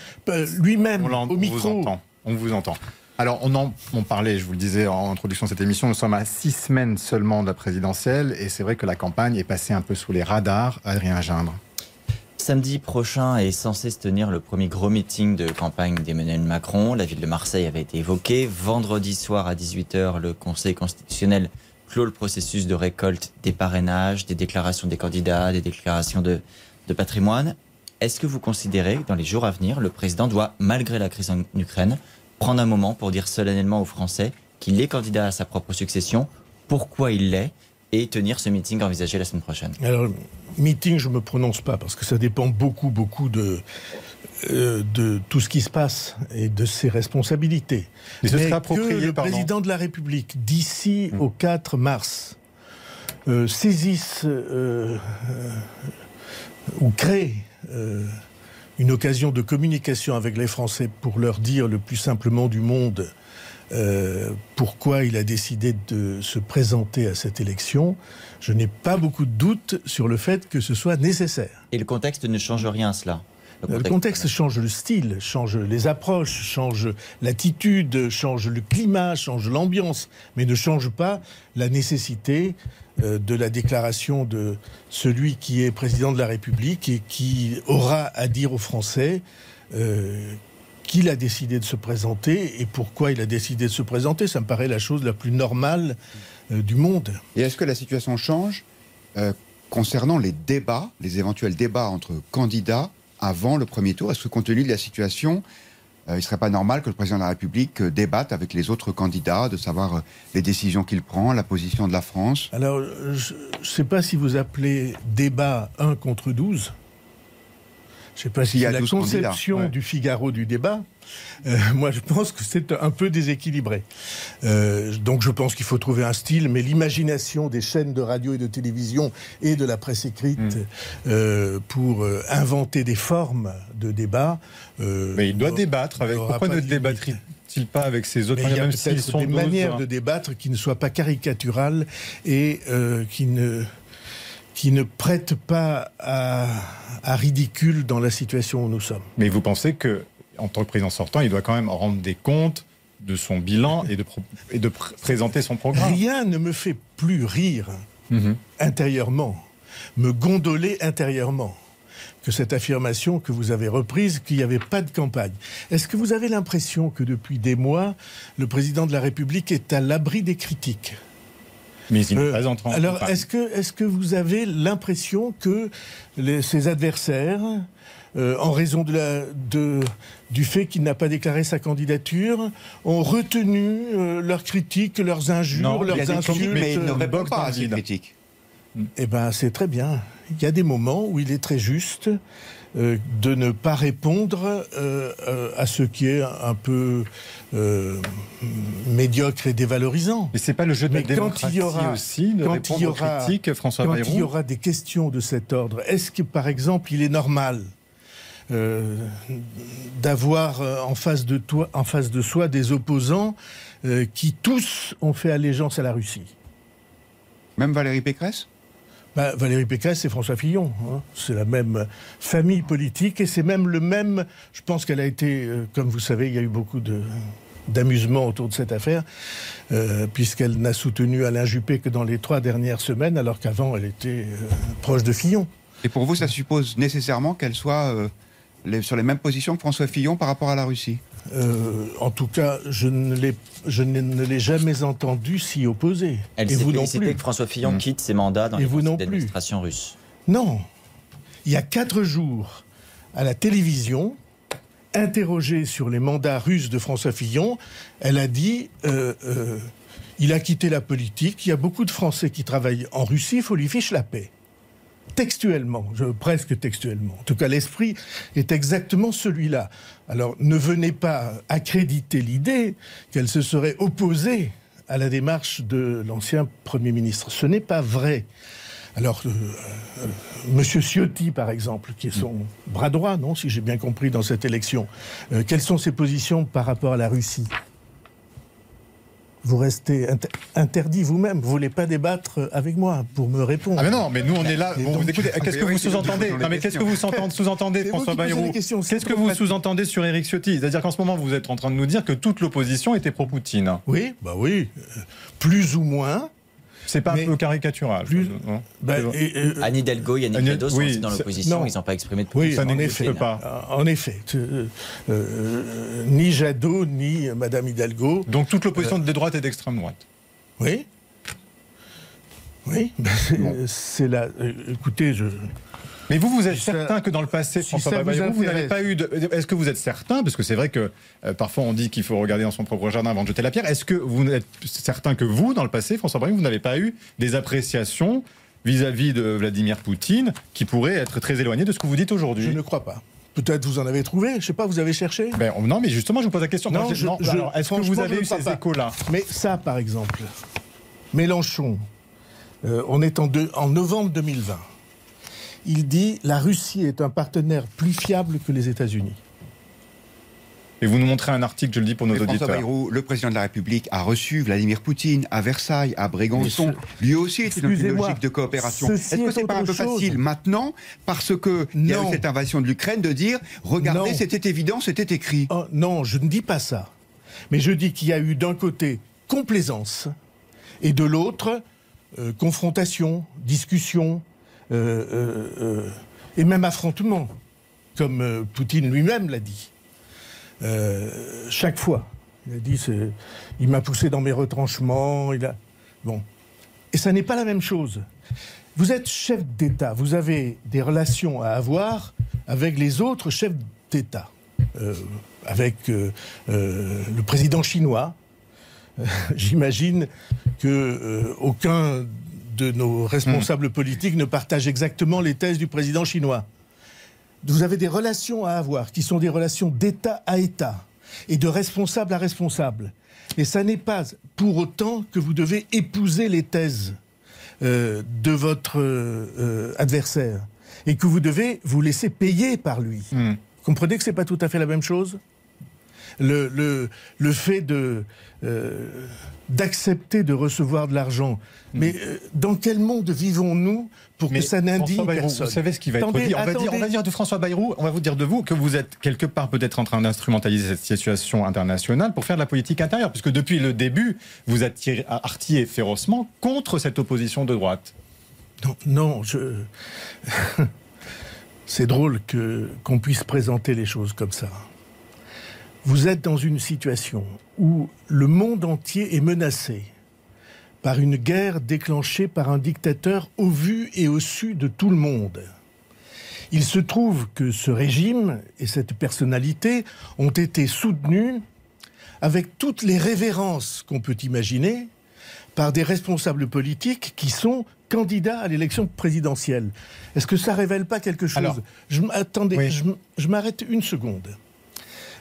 lui-même, au micro. On vous entend. Alors, on en parlait, je vous le disais en introduction de cette émission, nous sommes à six semaines seulement de la présidentielle et c'est vrai que la campagne est passée un peu sous les radars. Adrien Gindre. Samedi prochain est censé se tenir le premier gros meeting de campagne d'Emmanuel Macron. La ville de Marseille avait été évoquée. Vendredi soir à 18h, le Conseil constitutionnel clôt le processus de récolte des parrainages, des déclarations des candidats, des déclarations de, de patrimoine. Est-ce que vous considérez que dans les jours à venir, le président doit, malgré la crise en Ukraine, prendre un moment pour dire solennellement aux Français qu'il est candidat à sa propre succession, pourquoi il l'est, et tenir ce meeting envisagé la semaine prochaine Alors, meeting, je ne me prononce pas, parce que ça dépend beaucoup, beaucoup de, euh, de tout ce qui se passe et de ses responsabilités. Mais, ce que le président de la République, d'ici hmm. au 4 mars, euh, saisisse euh, ou crée une occasion de communication avec les Français pour leur dire le plus simplement du monde euh, pourquoi il a décidé de se présenter à cette élection, je n'ai pas beaucoup de doutes sur le fait que ce soit nécessaire. Et le contexte ne change rien à cela le contexte, change le style, change les approches, change l'attitude, change le climat, change l'ambiance, mais ne change pas la nécessité euh, de la déclaration de celui qui est président de la République et qui aura à dire aux Français euh, qu'il a décidé de se présenter et pourquoi il a décidé de se présenter. Ça me paraît la chose la plus normale euh, du monde. Et est-ce que la situation change concernant les débats, les éventuels débats entre candidats avant le premier tour Est-ce que compte tenu de la situation, euh, il ne serait pas normal que le président de la République euh, débatte avec les autres candidats, de savoir euh, les décisions qu'il prend, la position de la France? Alors, je ne sais pas si vous appelez débat 1 contre 12. Je ne sais pas si c'est la conception du Figaro du débat. Euh, moi, je pense que c'est un peu déséquilibré. Euh, donc, je pense qu'il faut trouver un style, mais l'imagination des chaînes de radio et de télévision et de la presse écrite mm. euh, pour inventer des formes de débat. mais il doit débattre avec. Pourquoi ne débattrait-il pas avec ses autres Il y a peut-être des manières de débattre qui ne soient pas caricaturales et qui ne qui ne prêtent pas à, à, ridicule dans la situation où nous sommes. Mais vous pensez que en tant que président sortant, il doit quand même rendre des comptes de son bilan et de, et de présenter son programme. Rien ne me fait plus rire mhm. intérieurement, me gondoler intérieurement, que cette affirmation que vous avez reprise, qu'il n'y avait pas de campagne. Est-ce que vous avez l'impression que depuis des mois, le président de la République est à l'abri des critiques mais il euh, Alors, est-ce que, est que vous avez l'impression que ses adversaires, euh, en raison de la, de, du fait qu'il n'a pas déclaré sa candidature, ont retenu euh, leurs critiques, leurs injures, leurs insultes Mais il ne répond pas à ces critiques. Eh bien, c'est très bien. Il y a des moments où il est très juste euh, de ne pas répondre euh, euh, à ce qui est un peu médiocre et dévalorisant. Mais c'est pas le jeu de la démocratie quand il y aura, aussi de quand il y aura, critiques, François Quand il y aura des questions de cet ordre, est-ce que, par exemple, il est normal d'avoir en face de toi, en face de soi, des opposants qui tous ont fait allégeance à la Russie. Même Valérie Pécresse? Bah, Valérie Pécresse et François Fillon. Hein. C'est la même famille politique et c'est même le même. Je pense qu'elle a été, euh, comme vous savez, il y a eu beaucoup de d'amusement autour de cette affaire, euh, puisqu'elle n'a soutenu Alain Juppé que dans les trois dernières semaines, alors qu'avant elle était euh, proche de Fillon. Et pour vous, ça suppose nécessairement qu'elle soit sur les mêmes positions que François Fillon par rapport à la Russie euh, en tout cas, je ne l'ai jamais entendu s'y opposer. Elle s'est félicitée que François Fillon hmm. quitte ses mandats dans l'administration russe. Non. Il y a quatre jours, à la télévision, interrogée sur les mandats russes de François Fillon, elle a dit euh, euh, il a quitté la politique, il y a beaucoup de Français qui travaillent en Russie, il faut lui fiche la paix textuellement, presque textuellement. En tout cas, l'esprit est exactement celui-là. Alors, ne venez pas accréditer l'idée qu'elle se serait opposée à la démarche de l'ancien Premier ministre. Ce n'est pas vrai. Alors, euh, euh, Monsieur Ciotti, par exemple, qui est son bras droit, non, si j'ai bien compris, dans cette élection, euh, quelles sont ses positions par rapport à la Russie? Vous restez interdit vous-même. Vous voulez pas débattre avec moi pour me répondre. Ah mais non, mais nous on est là. qu'est-ce que vous sous-entendez mais qu'est-ce que vous sous-entendez, François Bayrou Qu'est-ce que vous sous-entendez sur Éric Ciotti? C'est-à-dire qu'en ce moment vous êtes en train de nous dire que toute l'opposition était pro-Poutine. Oui, bah oui, plus ou moins. C'est pas un peu caricatural. Plus... Bah, Anne Hidalgo, Yannick Jadot sont aussi dans l'opposition, ils n'ont pas exprimé de position. Oui, en effet, pas. En effet. Euh, euh, ni Jadot, ni Madame Hidalgo. Donc toute l'opposition euh, de droite et d'extrême droite. Oui. Oui, c'est là. Écoutez, je, mais vous, vous êtes certain que dans le passé, François Bayrou, vous, n'avez pas eu de. Est-ce que vous êtes certain? Parce que c'est vrai que euh, parfois on dit qu'il faut regarder dans son propre jardin avant de jeter la pierre. Est-ce que vous êtes certain que vous, dans le passé, François Bayrou, vous n'avez pas eu des appréciations vis-à-vis de Vladimir Poutine qui pourraient être très éloignées de ce que vous dites aujourd'hui? Je ne crois pas. Peut-être vous en avez trouvé, je sais pas, vous avez cherché? Ben, Non, mais justement, je vous pose la question. Non, est-ce que vous avez eu ces échos-là? Mais ça, par exemple, Mélenchon, euh, on est en, en novembre 2020 il dit la Russie est un partenaire plus fiable que les États-Unis. Et vous nous montrez un article, je le dis pour nos auditeurs. Bayrou, le président de la République a reçu Vladimir Poutine à Versailles, à Brégançon. Lui aussi était dans une logique de coopération. Est-ce que c'est pas un peu facile maintenant, parce qu'il y a eu cette invasion de l'Ukraine, de dire regardez, c'était évident, c'était écrit oh, Non, je ne dis pas ça. Mais je dis qu'il y a eu d'un côté complaisance et de l'autre euh, confrontation, discussion, et même affrontement, comme Poutine lui-même l'a dit. chaque fois. Il a dit, il m'a poussé dans mes retranchements. Il a... Bon. Et ça n'est pas la même chose. Vous êtes chef d'État, vous avez des relations à avoir avec les autres chefs d'État, avec le président chinois. J'imagine que aucun de nos responsables politiques ne partagent exactement les thèses du président chinois. Vous avez des relations à avoir qui sont des relations d'État à État et de responsable à responsable. Et ça n'est pas pour autant que vous devez épouser les thèses euh, de votre euh, adversaire et que vous devez vous laisser payer par lui. Hmm. Comprenez que c'est pas tout à fait la même chose? Le, le, le fait de euh, d'accepter de recevoir de l'argent. Mais euh, dans quel monde vivons-nous pour que ça n'indigne personne Vous savez ce qui va être dit on va, dire, on va, dire, de François Bayrou, on va vous dire de vous que vous êtes quelque part peut-être en train d'instrumentaliser cette situation internationale pour faire de la politique intérieure, puisque depuis le début, vous artillez férocement contre cette opposition de droite. Non, non je... c'est drôle que qu'on puisse présenter les choses comme ça. Vous êtes dans une situation où le monde entier est menacé par une guerre déclenchée par un dictateur au vu et au su de tout le monde. Il se trouve que ce régime et cette personnalité ont été soutenus avec toutes les révérences qu'on peut imaginer par des responsables politiques qui sont candidats à l'élection présidentielle. Est-ce que ça révèle pas quelque chose? Je, Attendez, je, m'arrête une seconde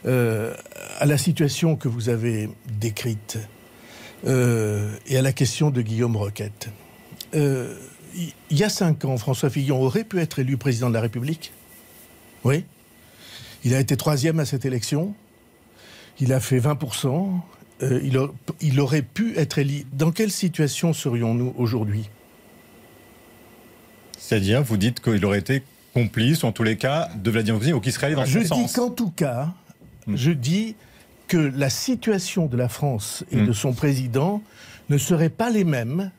euh, à la situation que vous avez décrite euh, et à la question de Guillaume Roquette. Euh, il y a cinq ans, François Fillon aurait pu être élu président de la République? Oui. Il a été troisième à cette élection. Il a fait 20%. il, il, aurait pu être élu. Dans quelle situation serions-nous aujourd'hui? C'est-à-dire, vous dites qu'il aurait été complice, en tous les cas, de Vladimir Poutine, ou qu'il serait allé dans je sens. Je dis qu'en tout cas. Je dis que la situation de la France et de hmm. son président ne serait pas les mêmes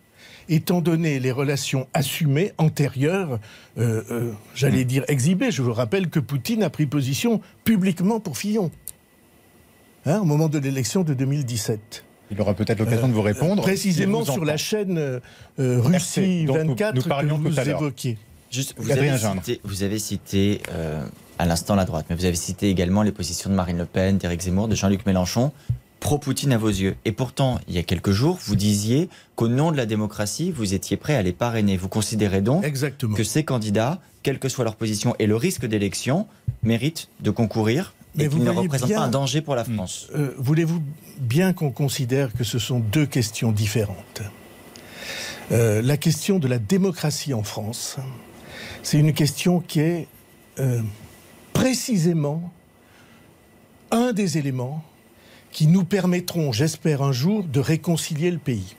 étant donné les relations assumées antérieures, euh, euh, j'allais hmm. dire exhibées. Je vous rappelle que Poutine a pris position publiquement pour Fillon, hein, au moment de l'élection de 2017. Il aura peut-être l'occasion de vous répondre. Précisément sur la chaîne euh, Russie 24 nous, que vous évoquiez. Juste, vous, avez cité, vous, avez cité, à l'instant la droite, mais vous avez cité également les positions de Marine Le Pen, d'Éric Zemmour, de Jean-Luc Mélenchon, pro-Poutine à vos yeux. Et pourtant, il y a quelques jours, vous disiez qu'au nom de la démocratie, vous étiez prêt à les parrainer. Vous considérez donc que ces candidats, quelle que soit leur position et le risque d'élection, méritent de concourir mais et qu'ils ne représentent pas un danger pour la. France. Euh, voulez-vous bien qu'on considère que ce sont deux questions différentes? Euh, La question de la démocratie en France, c'est une question qui est euh, précisément un des éléments qui nous permettront, j'espère un jour, de réconcilier le pays.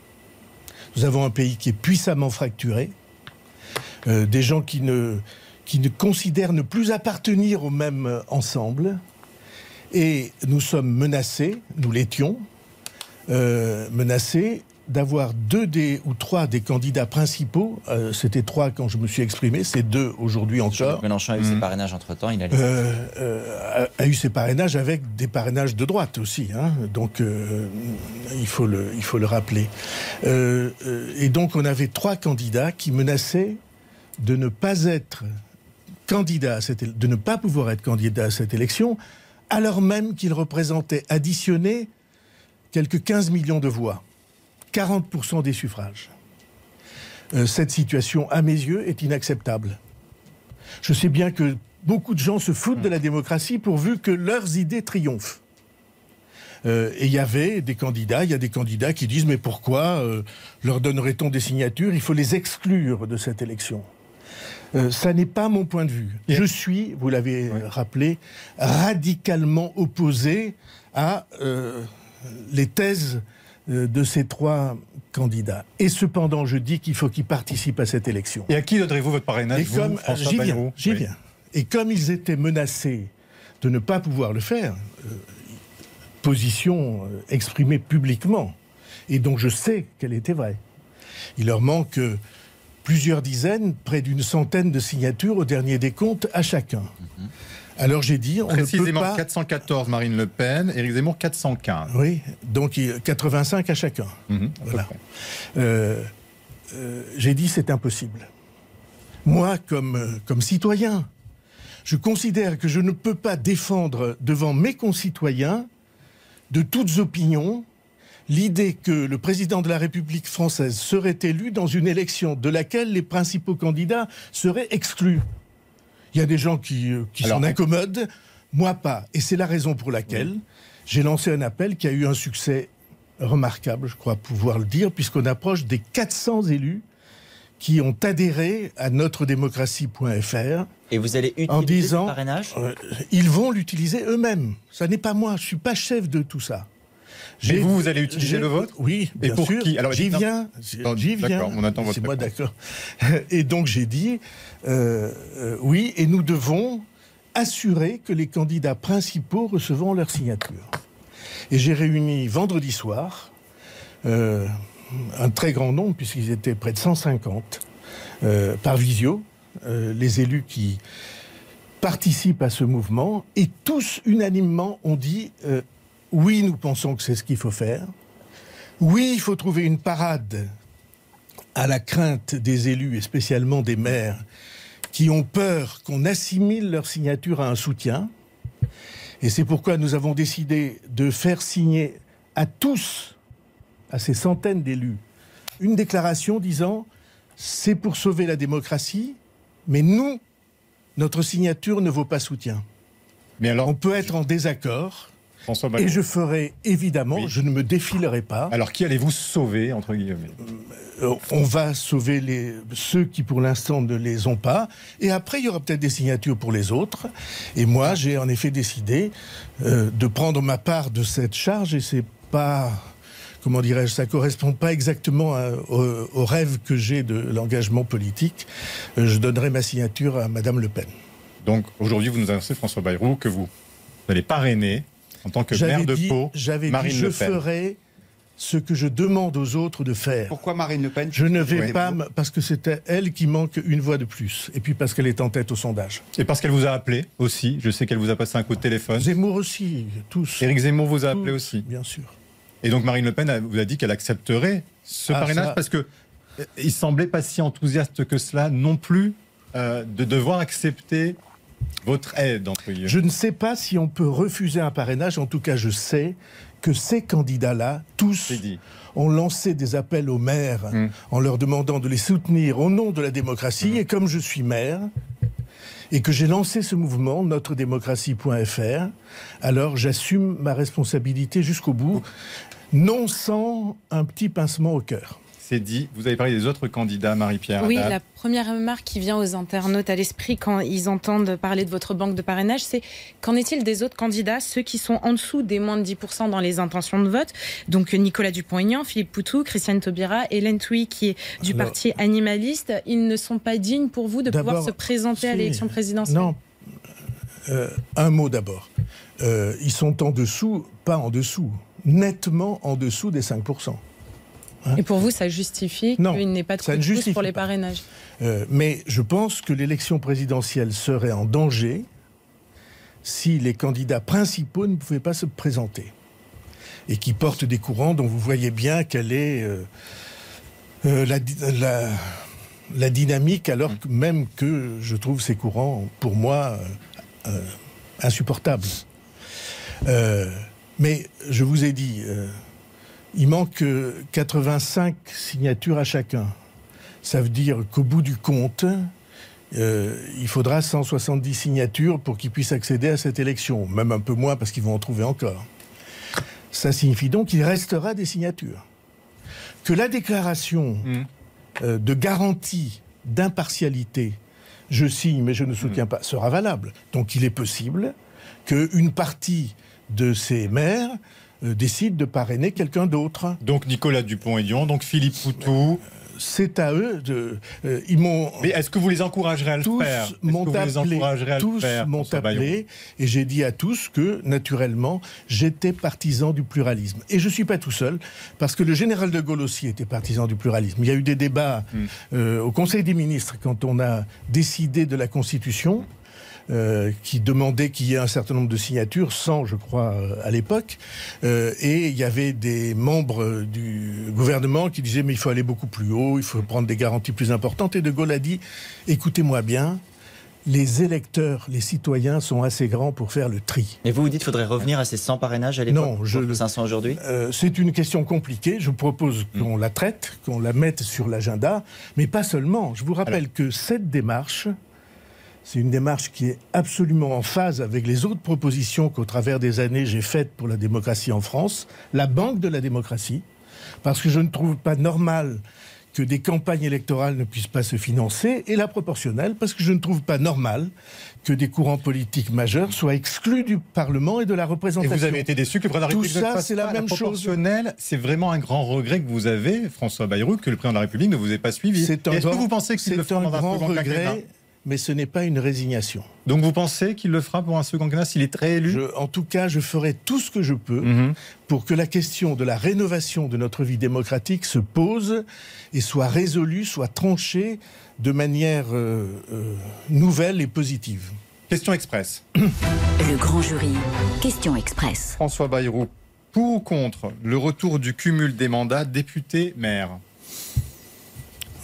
Nous avons un pays qui est puissamment fracturé, euh, des gens qui ne, considèrent ne plus appartenir au même ensemble, et nous sommes menacés, nous l'étions, euh, menacés d'avoir deux des ou trois des candidats principaux. Euh, c'était trois quand je me suis exprimé, c'est deux aujourd'hui encore. Mélenchon a eu ses mmh. parrainages entre temps, il a, euh, euh, a, eu ses parrainages avec des parrainages de droite aussi. Hein, donc il faut le il faut le rappeler. et donc on avait trois candidats qui menaçaient de ne pas être candidats à cette, de ne pas pouvoir être candidats à cette élection, alors même qu'ils représentaient additionnés quelques 15 millions de voix. 40% des suffrages. Euh, cette situation, à mes yeux, est inacceptable. Je sais bien que beaucoup de gens se foutent de la démocratie pourvu que leurs idées triomphent. Euh, et il y avait des candidats, il y a des candidats qui disent mais pourquoi euh, leur donnerait-on des signatures? Il faut les exclure de cette élection. ça n'est pas mon point de vue. Je suis, vous l'avez rappelé, radicalement opposé à les thèses de ces trois candidats. Et cependant, je dis qu'il faut qu'ils participent à cette élection. Et à qui donnerez-vous votre parrainage vous, J'y viens, j'y viens. Et comme ils étaient menacés de ne pas pouvoir le faire, euh, position euh, exprimée publiquement, et donc je sais qu'elle était vraie, il leur manque plusieurs dizaines, près d'une centaine de signatures au dernier décompte à chacun. Mhm. Alors j'ai dit, on Précisément ne peut pas... 414 Marine Le Pen, Éric Zemmour 415. Oui, donc 85 à chacun. Mhm, voilà. Euh, euh, j'ai dit c'est impossible. Moi, comme, euh, comme citoyen, je considère que je ne peux pas défendre devant mes concitoyens de toutes opinions l'idée que le président de la République française serait élu dans une élection de laquelle les principaux candidats seraient exclus. Il y a des gens qui, euh, qui s'en incommodent, moi pas. Et c'est la raison pour laquelle j'ai lancé un appel qui a eu un succès remarquable, je crois pouvoir le dire, puisqu'on approche des 400 élus qui ont adhéré à notredémocratie.fr. Et vous allez utiliser en disant, parrainage? euh, Ils vont l'utiliser eux-mêmes. Ça n'est pas moi, je suis pas chef de tout ça. Et vous, vous allez utiliser le vote Oui, bien Et pour sûr. qui J'y viens. J'y viens. on attend votre C'est moi d'accord. Et donc j'ai dit euh, euh, oui, et nous devons assurer que les candidats principaux recevront leur signature. Et j'ai réuni vendredi soir euh, un très grand nombre, puisqu'ils étaient près de 150, par visio, les élus qui participent à ce mouvement et tous unanimement ont dit oui, nous pensons que c'est ce qu'il faut faire. Oui, il faut trouver une parade à la crainte des élus et spécialement des maires qui ont peur qu'on assimile leur signature à un soutien. Et c'est pourquoi nous avons décidé de faire signer à tous, à ces centaines d'élus, une déclaration disant c'est pour sauver la démocratie, mais nous, notre signature ne vaut pas soutien. Mais alors, on peut être en désaccord. Et je ferai évidemment, je ne me défilerai pas. Alors qui allez-vous sauver entre guillemets? Euh, On va sauver les, ceux qui pour l'instant ne les ont pas. Et après, il y aura peut-être des signatures pour les autres. Et moi, j'ai en effet décidé euh, de prendre ma part de cette charge. Et c'est pas comment dirais-je, ça correspond pas exactement au, rêve que j'ai de l'engagement politique. Euh, je donnerai ma signature à Madame Le Pen. Donc aujourd'hui, vous nous annoncez, François Bayrou, que vous allez parrainer en tant que maire de Pau Marine dit, Le Pen. Je ferai ce que je demande aux autres de faire. Pourquoi Marine Le Pen Je ne vais pas, parce que c'était elle qui manque une voix de plus, et puis parce qu'elle est en tête au sondage. Et parce qu'elle vous a appelé aussi, je sais qu'elle vous a passé un coup de téléphone. Zemmour aussi, tous. Éric Zemmour vous a appelé aussi Bien sûr. Et donc Marine Le Pen vous a dit qu'elle accepterait ce ah, parrainage parce que euh, il semblait pas si enthousiaste que cela non plus euh, de devoir accepter votre aide entre guillemets. Je ne sais pas si on peut refuser un parrainage. En tout cas, je sais que ces candidats-là, tous, ont lancé des appels aux maires hum. en leur demandant de les soutenir au nom de la démocratie. Hum. Et comme je suis maire, et que j'ai lancé ce mouvement, notredémocratie.fr, alors j'assume ma responsabilité jusqu'au bout non sans un petit pincement au cœur. C'est dit. Vous avez parlé des autres candidats, Marie-Pierre. Oui, la première remarque qui vient aux internautes à l'esprit quand ils entendent parler de votre banque de parrainage, c'est qu'en est-il des autres candidats, ceux qui sont en dessous des moins de 10% dans les intentions de vote? Donc Nicolas Dupont-Aignan, Philippe Poutou, Christiane Taubira, Hélène Touy qui est du parti animaliste. Ils ne sont pas dignes pour vous de pouvoir se présenter à l'élection présidentielle Non. Euh, un mot d'abord. Euh, ils sont en dessous, pas en dessous nettement en dessous des 5%. Hein Et pour vous, ça justifie qu'il n'ait pas de coup pour les parrainages euh, Mais je pense que l'élection présidentielle serait en danger si les candidats principaux ne pouvaient pas se présenter. Et qui portent des courants dont vous voyez bien quelle est euh, euh, la, dynamique, alors même que je trouve ces courants, pour moi, insupportables. Mais je vous ai dit, euh, il manque 85 signatures à chacun. Ça veut dire qu'au bout du compte, euh, il faudra 170 signatures pour qu'ils puissent accéder à cette élection, même un peu moins parce qu'ils vont en trouver encore. Ça signifie donc qu'il restera des signatures. Que la déclaration mmh. euh, de garantie d'impartialité, je signe mais je ne soutiens mmh. pas, sera valable. Donc il est possible qu'une partie de ces maires euh, décident de parrainer quelqu'un d'autre. Donc Nicolas Dupont-Aignan, donc Philippe Poutou. C'est à eux de. Euh, ils m'ont. Mais est-ce que vous les encouragerez à le tous faire? M'ont appelé, Tous m'ont appelé et j'ai dit à tous que naturellement j'étais partisan du pluralisme. Et je suis pas tout seul parce que le général de Gaulle aussi était partisan du pluralisme. Il y a eu des débats hmm. euh, au Conseil des ministres quand on a décidé de la Constitution. Euh, qui demandait qu'il y ait un certain nombre de signatures, 100 je crois euh, à l'époque, euh, et il y avait des membres du gouvernement qui disaient mais il faut aller beaucoup plus haut, il faut prendre des garanties plus importantes, et De Gaulle a dit écoutez-moi bien, les électeurs, les citoyens sont assez grands pour faire le tri. Et vous vous dites qu'il faudrait revenir à ces 100 parrainages à l'époque Non, je, 500 aujourd'hui? C'est une question compliquée. Je propose hmm. qu'on la traite, qu'on la mette sur l'agenda, mais pas seulement. Je vous rappelle que cette démarche, c'est une démarche qui est absolument en phase avec les autres propositions qu'au travers des années j'ai faites pour la démocratie en France, la banque de la démocratie, parce que je ne trouve pas normal que des campagnes électorales ne puissent pas se financer, et la proportionnelle, parce que je ne trouve pas normal que des courants politiques majeurs soient exclus du Parlement et de la représentation. Et vous avez été déçu que le président de la République Tout ça, c'est la, même chose. C'est vraiment un grand regret que vous avez, François Bayrou, que le président de la République ne vous ait pas suivi. Est-ce que vous pensez que c'est le un grand regret mais ce n'est pas une résignation. Donc vous pensez qu'il le fera pour un second quinquennat s'il est réélu En tout cas, je ferai tout ce que je peux mhm. pour que la question de la rénovation de notre vie démocratique se pose et soit résolue, soit tranchée de manière euh, euh, nouvelle et positive. Question express. Le grand jury, question express. François Bayrou, pour ou contre le retour du cumul des mandats député-maire?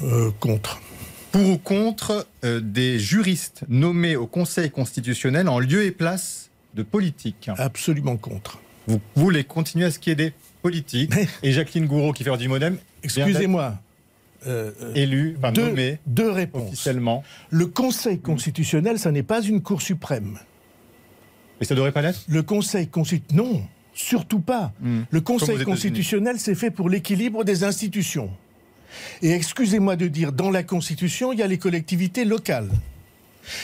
Euh, Contre. Pour ou contre euh, des juristes nommés au Conseil constitutionnel en lieu et place de politique Absolument contre. Vous voulez continuer à ce qui est des politiques Et Jacqueline Gouraud, qui fait du modem, excusez-moi, euh, élu, enfin, deux, nommé deux réponses. officiellement. Le Conseil constitutionnel, ça n'est pas une Cour suprême. Et ça devrait pas l'être Le Conseil constitutionnel, non, surtout pas. Hmm. Le Conseil constitutionnel, c'est fait pour l'équilibre des institutions. Et excusez-moi de dire, dans la Constitution, il y a les collectivités locales.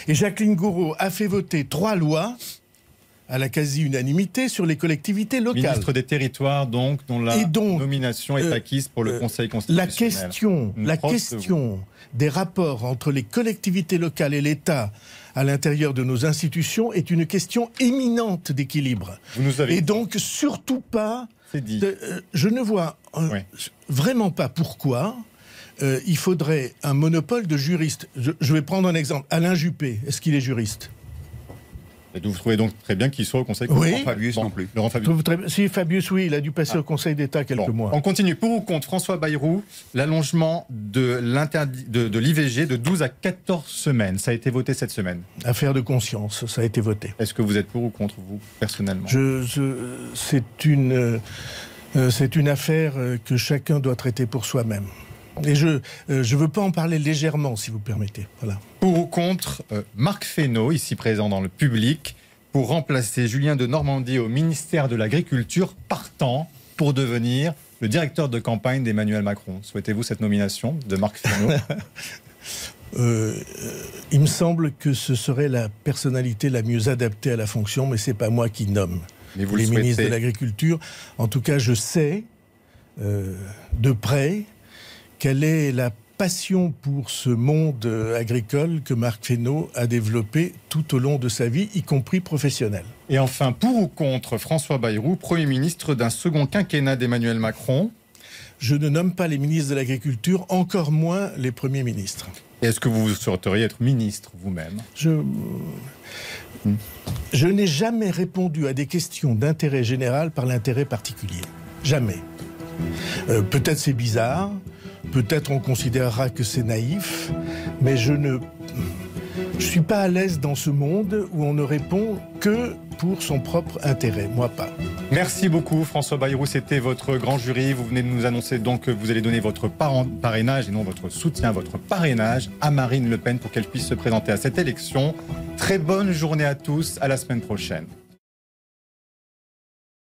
Et Jacqueline Gouraud a fait voter trois lois à la quasi-unanimité sur les collectivités locales. Ministre des Territoires, donc, dont la donc, nomination est euh, acquise pour le euh, Conseil La constitutionnel. question, Une la proche de question des rapports entre les collectivités locales et l'État à l'intérieur de nos institutions est une question éminente d'équilibre. Et donc, surtout pas. C'est dit. de- euh, je ne vois euh, vraiment pas pourquoi euh, il faudrait un monopole de juristes. Je, je vais prendre un exemple. Alain Juppé, est-ce qu'il est juriste? Et Vous trouvez donc très bien qu'il soit au Conseil Oui. constitutionnel Fabius non plus. Laurent Fabius. Très- Si Fabius, oui, il a dû passer au Conseil d'État quelques Ah. Bon, mois. On continue. Pour ou contre François Bayrou, l'allongement de l'interdit de, de l'IVG de 12 à 14 semaines. Ça a été voté cette semaine. Affaire de conscience, ça a été voté. Est-ce que vous êtes pour ou contre, vous, personnellement? Je, je- c'est une, euh, euh, c'est une affaire euh, que chacun doit traiter pour soi-même. Et je ne veux pas en parler légèrement, si vous permettez. Voilà. Pour ou contre euh, Marc Fesneau, ici présent dans le public, pour remplacer Julien de Normandie au ministère de l'Agriculture, partant pour devenir le directeur de campagne d'Emmanuel Macron. Souhaitez-vous cette nomination de Marc Fesneau? Euh, euh, il me semble que ce serait la personnalité la mieux adaptée à la fonction, mais c'est pas moi qui nomme Mais vous le les ministres souhaitez. de l'Agriculture. En tout cas, je sais euh, de près quelle est la passion pour ce monde euh, agricole que Marc Fesneau a développé tout au long de sa vie, y compris professionnelle? Et enfin, pour ou contre François Bayrou, Premier ministre d'un second quinquennat d'Emmanuel Macron? Je ne nomme pas les ministres de l'Agriculture, encore moins les premiers ministres. Est-ce que vous souhaiteriez être ministre vous-même? Je, je n'ai jamais répondu à des questions d'intérêt général par l'intérêt particulier. Jamais. Euh, peut-être c'est bizarre, peut-être on considérera que c'est naïf, mais je ne je suis pas à l'aise dans ce monde où on ne répond que pour son propre intérêt. Moi pas. Merci beaucoup François Bayrou, c'était votre grand jury. Vous venez de nous annoncer donc que vous allez donner votre parrainage et non votre soutien, votre parrainage à Marine Le Pen pour qu'elle puisse se présenter à cette élection. Très bonne journée à tous, à la semaine prochaine.